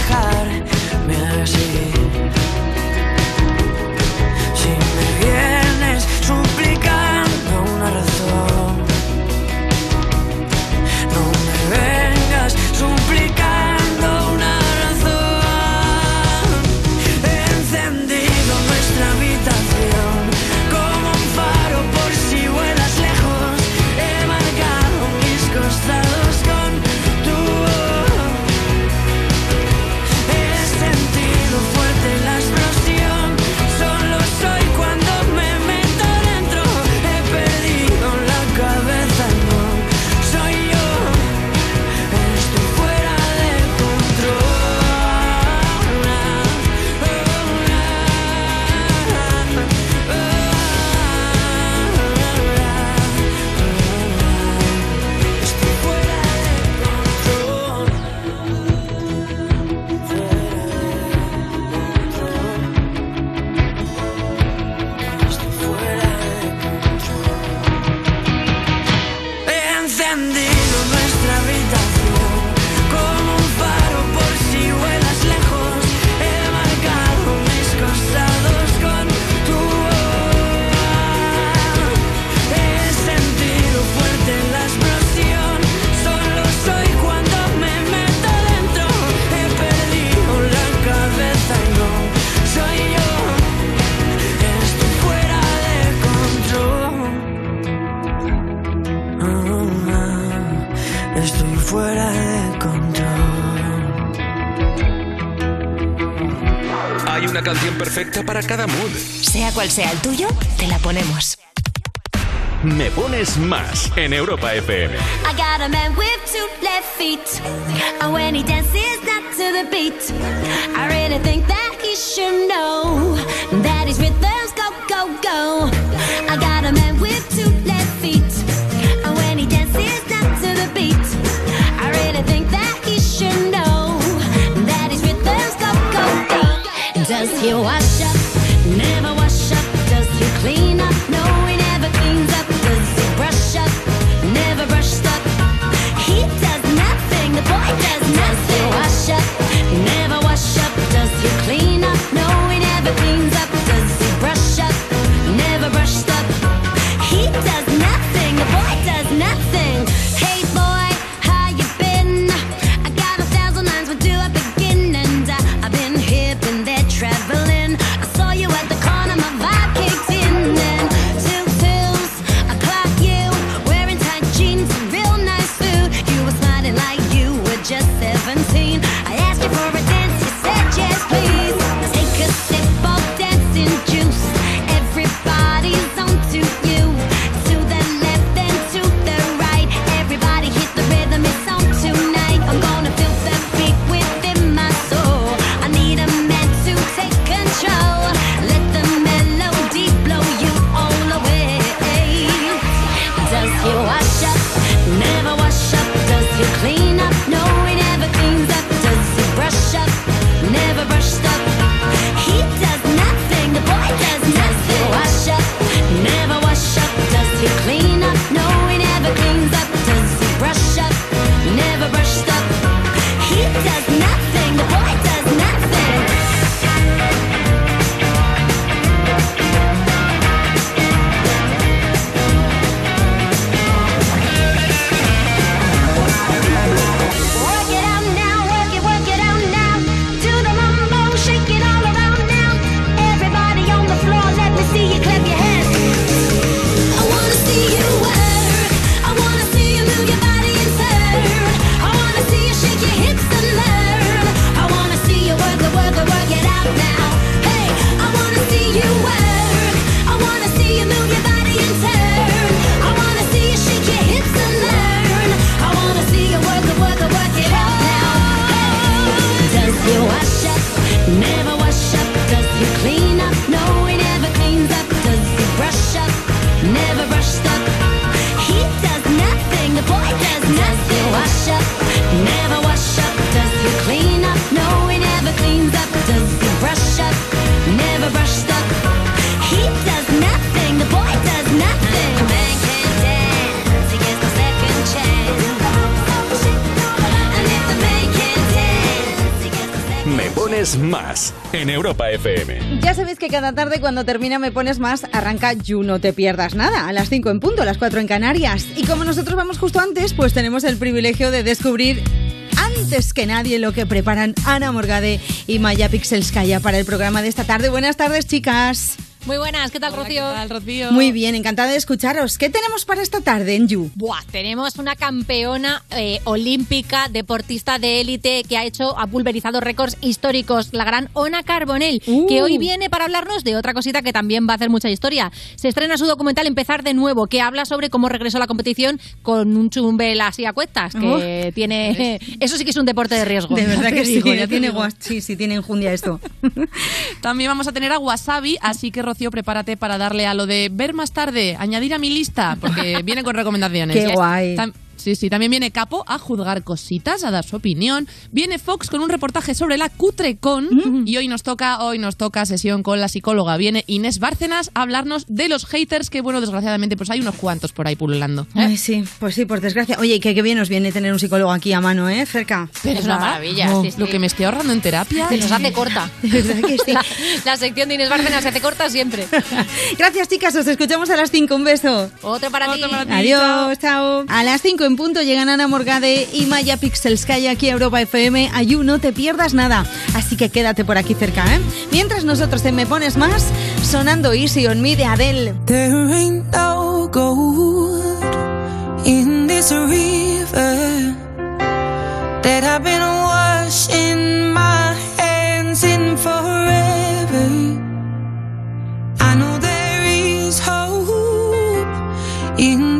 perfecta para cada mood. Sea cual sea el tuyo, te la ponemos. Me pones más en Europa FM. I got a man with two left feet. And when he dances not to the beat, I really think that he should know that his rhythms go, go, go. Does he wash up? Ya sabéis que cada tarde cuando termina Me Pones Más arranca You No Te Pierdas Nada, a las 5 en punto, a las 4 en Canarias. Y como nosotros vamos justo antes, pues tenemos el privilegio de descubrir antes que nadie lo que preparan Ana Morgade y Maya Pixelskaya para el programa de esta tarde. Buenas tardes, chicas. Muy buenas, ¿qué tal, Rocío? ¿Qué tal, Rocío? Muy bien, encantada de escucharos. ¿Qué tenemos para esta tarde en You? Buah, tenemos una campeona eh, olímpica, deportista de élite que ha hecho, ha pulverizado récords históricos, la gran Ona Carbonell, Uh. que hoy viene para hablarnos de otra cosita que también va a hacer mucha historia. Se estrena su documental Empezar de nuevo, que habla sobre cómo regresó a la competición con un chumbel así a cuestas, que Oh. tiene... Eso sí que es un deporte de riesgo. De verdad que sí, digo, ya tiene guas- sí, sí, tiene enjundia esto. También vamos a tener a Wasabi, así que Rocío, prepárate para darle a lo de ver más tarde, añadir a mi lista, porque viene con recomendaciones. Qué guay. Tam- Sí, sí, también viene Capo a juzgar cositas, a dar su opinión. Viene Fox con un reportaje sobre la Cutrecon Mm. y hoy nos toca, hoy nos toca sesión con la psicóloga. Viene Inés Bárcenas a hablarnos de los haters, que bueno, desgraciadamente pues hay unos cuantos por ahí pululando. Ay, sí, pues sí, por desgracia. Oye, que, que bien nos viene tener un psicólogo aquí a mano, ¿eh? Cerca. Es una maravilla, Oh, sí, sí. Lo que me estoy ahorrando en terapia. Se nos hace corta. Que sí. La, la sección de Inés Bárcenas se hace corta siempre. Gracias, chicas. Os escuchamos a las 5. Un beso. Otro para ti. Adiós, chao. A las 5 en punto llegan Ana Morgade y Maya Pixelskaya aquí a Europa FM. Ayú, no te pierdas nada. Así que quédate por aquí cerca, ¿eh? Mientras nosotros te me pones más, sonando Easy on Me de Adele. There ain't no gold in this river that I've been washing my hands in forever. I know there is hope in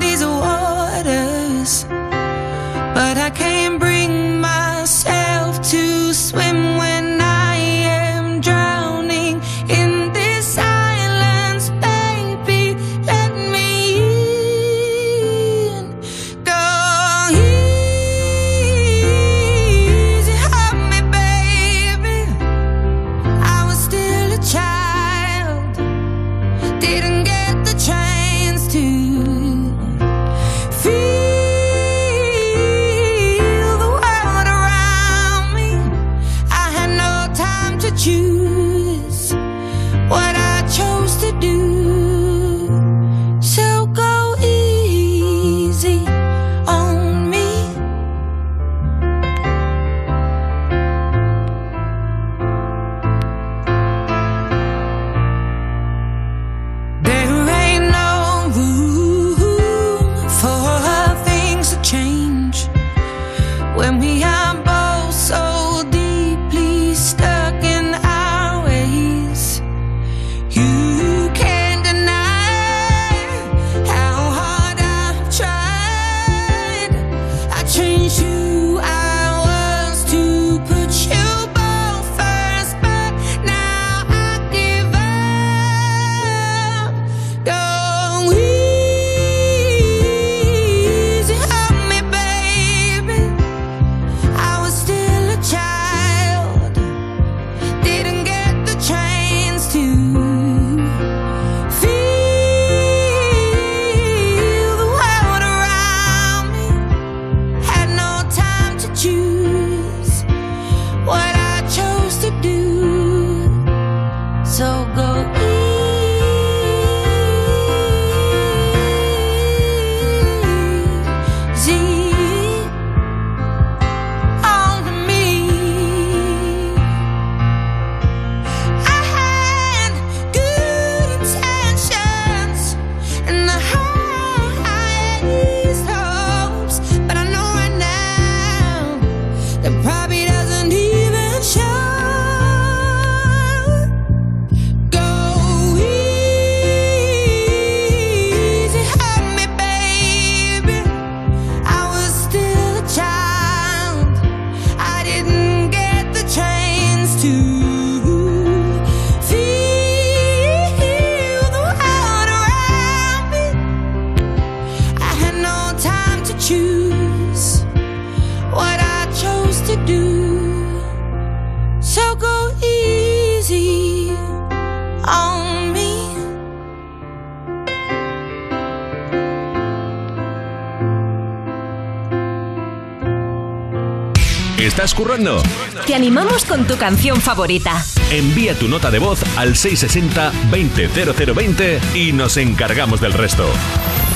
canción favorita. Envía tu nota de voz al 660-200020 y nos encargamos del resto.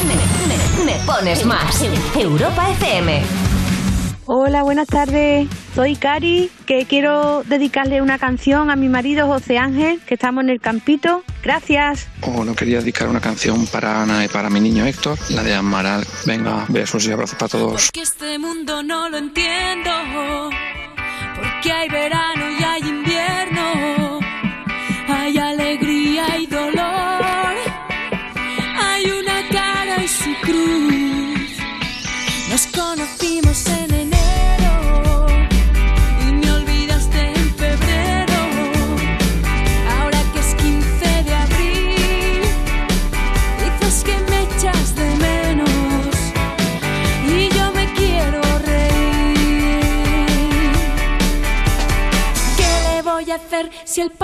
Me, me pones más. Europa FM. Hola, buenas tardes. Soy Cari, que quiero dedicarle una canción a mi marido José Ángel, que estamos en el campito. Gracias. Bueno, quería dedicar una canción para Ana y para mi niño Héctor, la de Amaral. Venga, besos y abrazos para todos. Porque este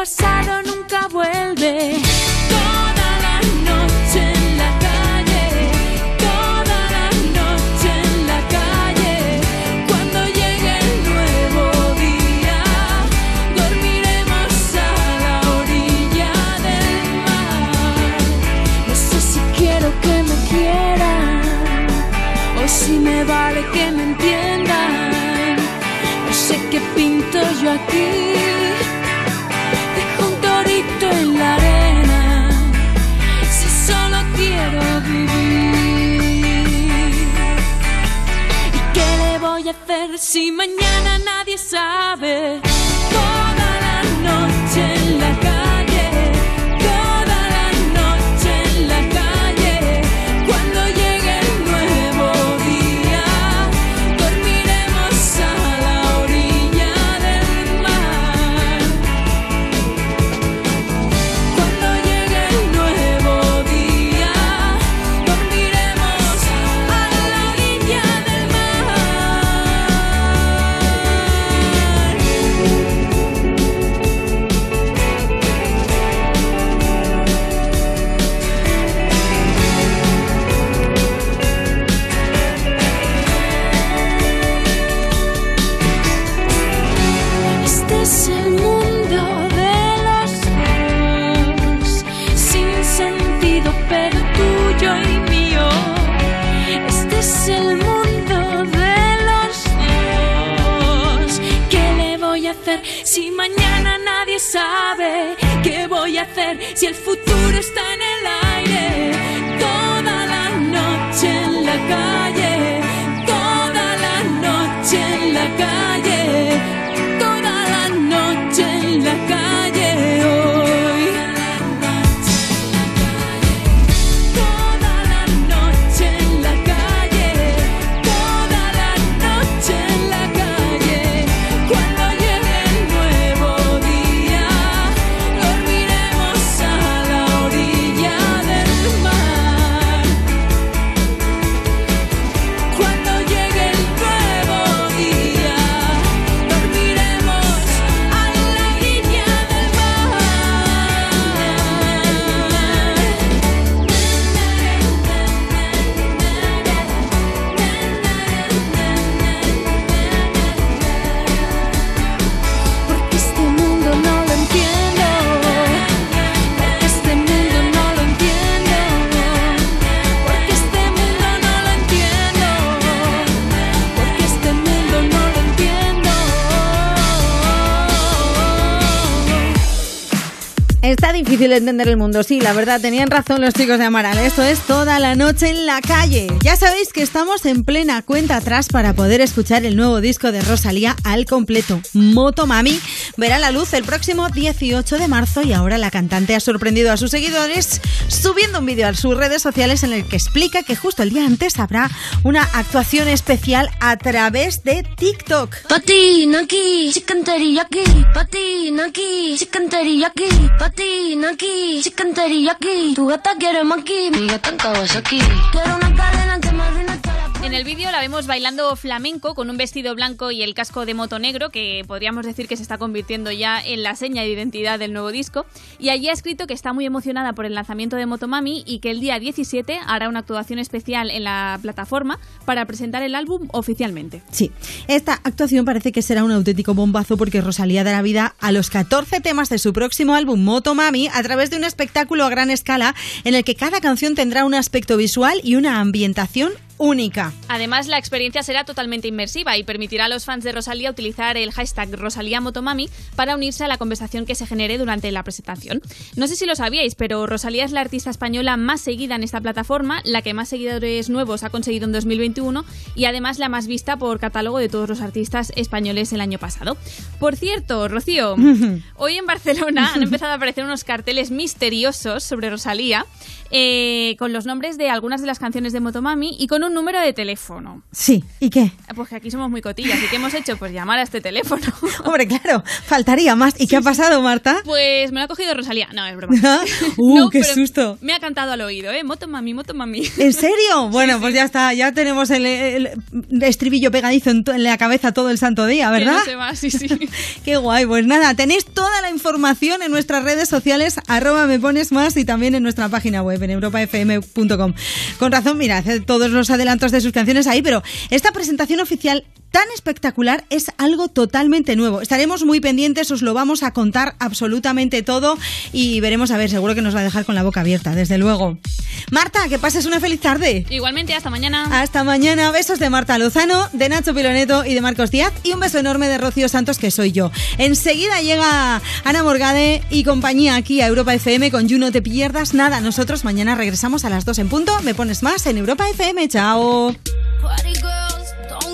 pasado nunca vuelve? Toda la noche en la calle, toda la noche en la calle. Cuando llegue el nuevo día, dormiremos a la orilla del mar. No sé si quiero que me quieran o si me vale que me entiendan. No sé qué pinto yo aquí. Mañana nadie sabe? Si mañana nadie sabe? ¿Qué voy a hacer si el futuro está en el aire? Entender el mundo, sí, la verdad, tenían razón los chicos de Amaral. Esto es toda la noche en la calle. Ya sabéis que estamos en plena cuenta atrás para poder escuchar el nuevo disco de Rosalía al completo. Moto Mami verá la luz el próximo 18 de marzo y ahora la cantante ha sorprendido a sus seguidores subiendo un vídeo a sus redes sociales en el que explica que justo el día antes habrá una actuación especial a través de TikTok. Patina aquí, chicken teriyaki. Patina aquí, chicken. Patina aquí, chicken teriyaki. Tu gata quiere maki, mi gata en Kawasaki. Quiero una cadena que me En el vídeo la vemos bailando flamenco con un vestido blanco y el casco de moto negro, que podríamos decir que se está convirtiendo ya en la seña de identidad del nuevo disco. Y allí ha escrito que está muy emocionada por el lanzamiento de Motomami y que el día 17 hará una actuación especial en la plataforma para presentar el álbum oficialmente. Sí, esta actuación parece que será un auténtico bombazo porque Rosalía dará vida a los 14 temas de su próximo álbum Motomami a través de un espectáculo a gran escala en el que cada canción tendrá un aspecto visual y una ambientación única. Además, la experiencia será totalmente inmersiva y permitirá a los fans de Rosalía utilizar el hashtag Rosalía Motomami para unirse a la conversación que se genere durante la presentación. No sé si lo sabíais, pero Rosalía es la artista española más seguida en esta plataforma, la que más seguidores nuevos ha conseguido en 2021 y además la más vista por catálogo de todos los artistas españoles el año pasado. Por cierto, Rocío, hoy en Barcelona han empezado a aparecer unos carteles misteriosos sobre Rosalía eh, con los nombres de algunas de las canciones de Motomami y con un número de teléfono. Sí, ¿y qué? Pues que aquí somos muy cotillas. ¿Y qué hemos hecho? Pues llamar a este teléfono. Hombre, claro, faltaría más. ¿Y qué ha pasado, Marta? Pues me lo ha cogido Rosalía. No, es broma. uh, No, qué susto. Me ha cantado al oído, ¿eh? Motomami, Motomami. ¿En serio? Bueno, pues ya está, ya tenemos el, el estribillo pegadizo en, la cabeza todo el santo día, Que ¿verdad? no se va, sí, sí. Qué guay, pues nada, tenéis toda la información en nuestras redes sociales, arroba me pones más y también en nuestra página web, en europafm.com. Con razón, mira, todos los adelantos de sus canciones ahí, pero esta presentación oficial tan espectacular es algo totalmente nuevo. Estaremos muy pendientes, os lo vamos a contar absolutamente todo y veremos, a ver, seguro que nos va a dejar con la boca abierta, desde luego. Marta, que pases una feliz tarde. Igualmente, hasta mañana. Hasta mañana. Besos de Marta Lozano, de Nacho Piloneto y de Marcos Díaz. Y un beso enorme de Rocío Santos, que soy yo. Enseguida llega Ana Morgade y compañía aquí a Europa FM con You No Te Pierdas Nada. Nosotros mañana regresamos a las 2 en punto. Me pones más en Europa FM. Chao.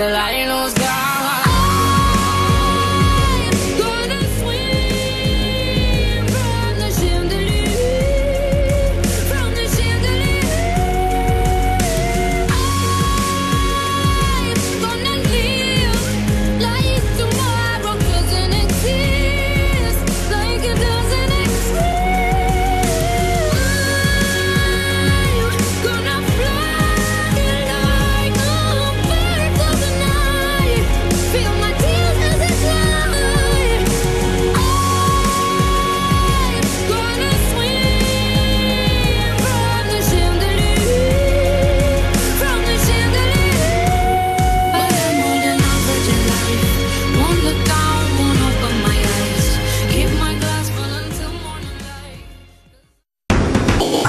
till I lose. God.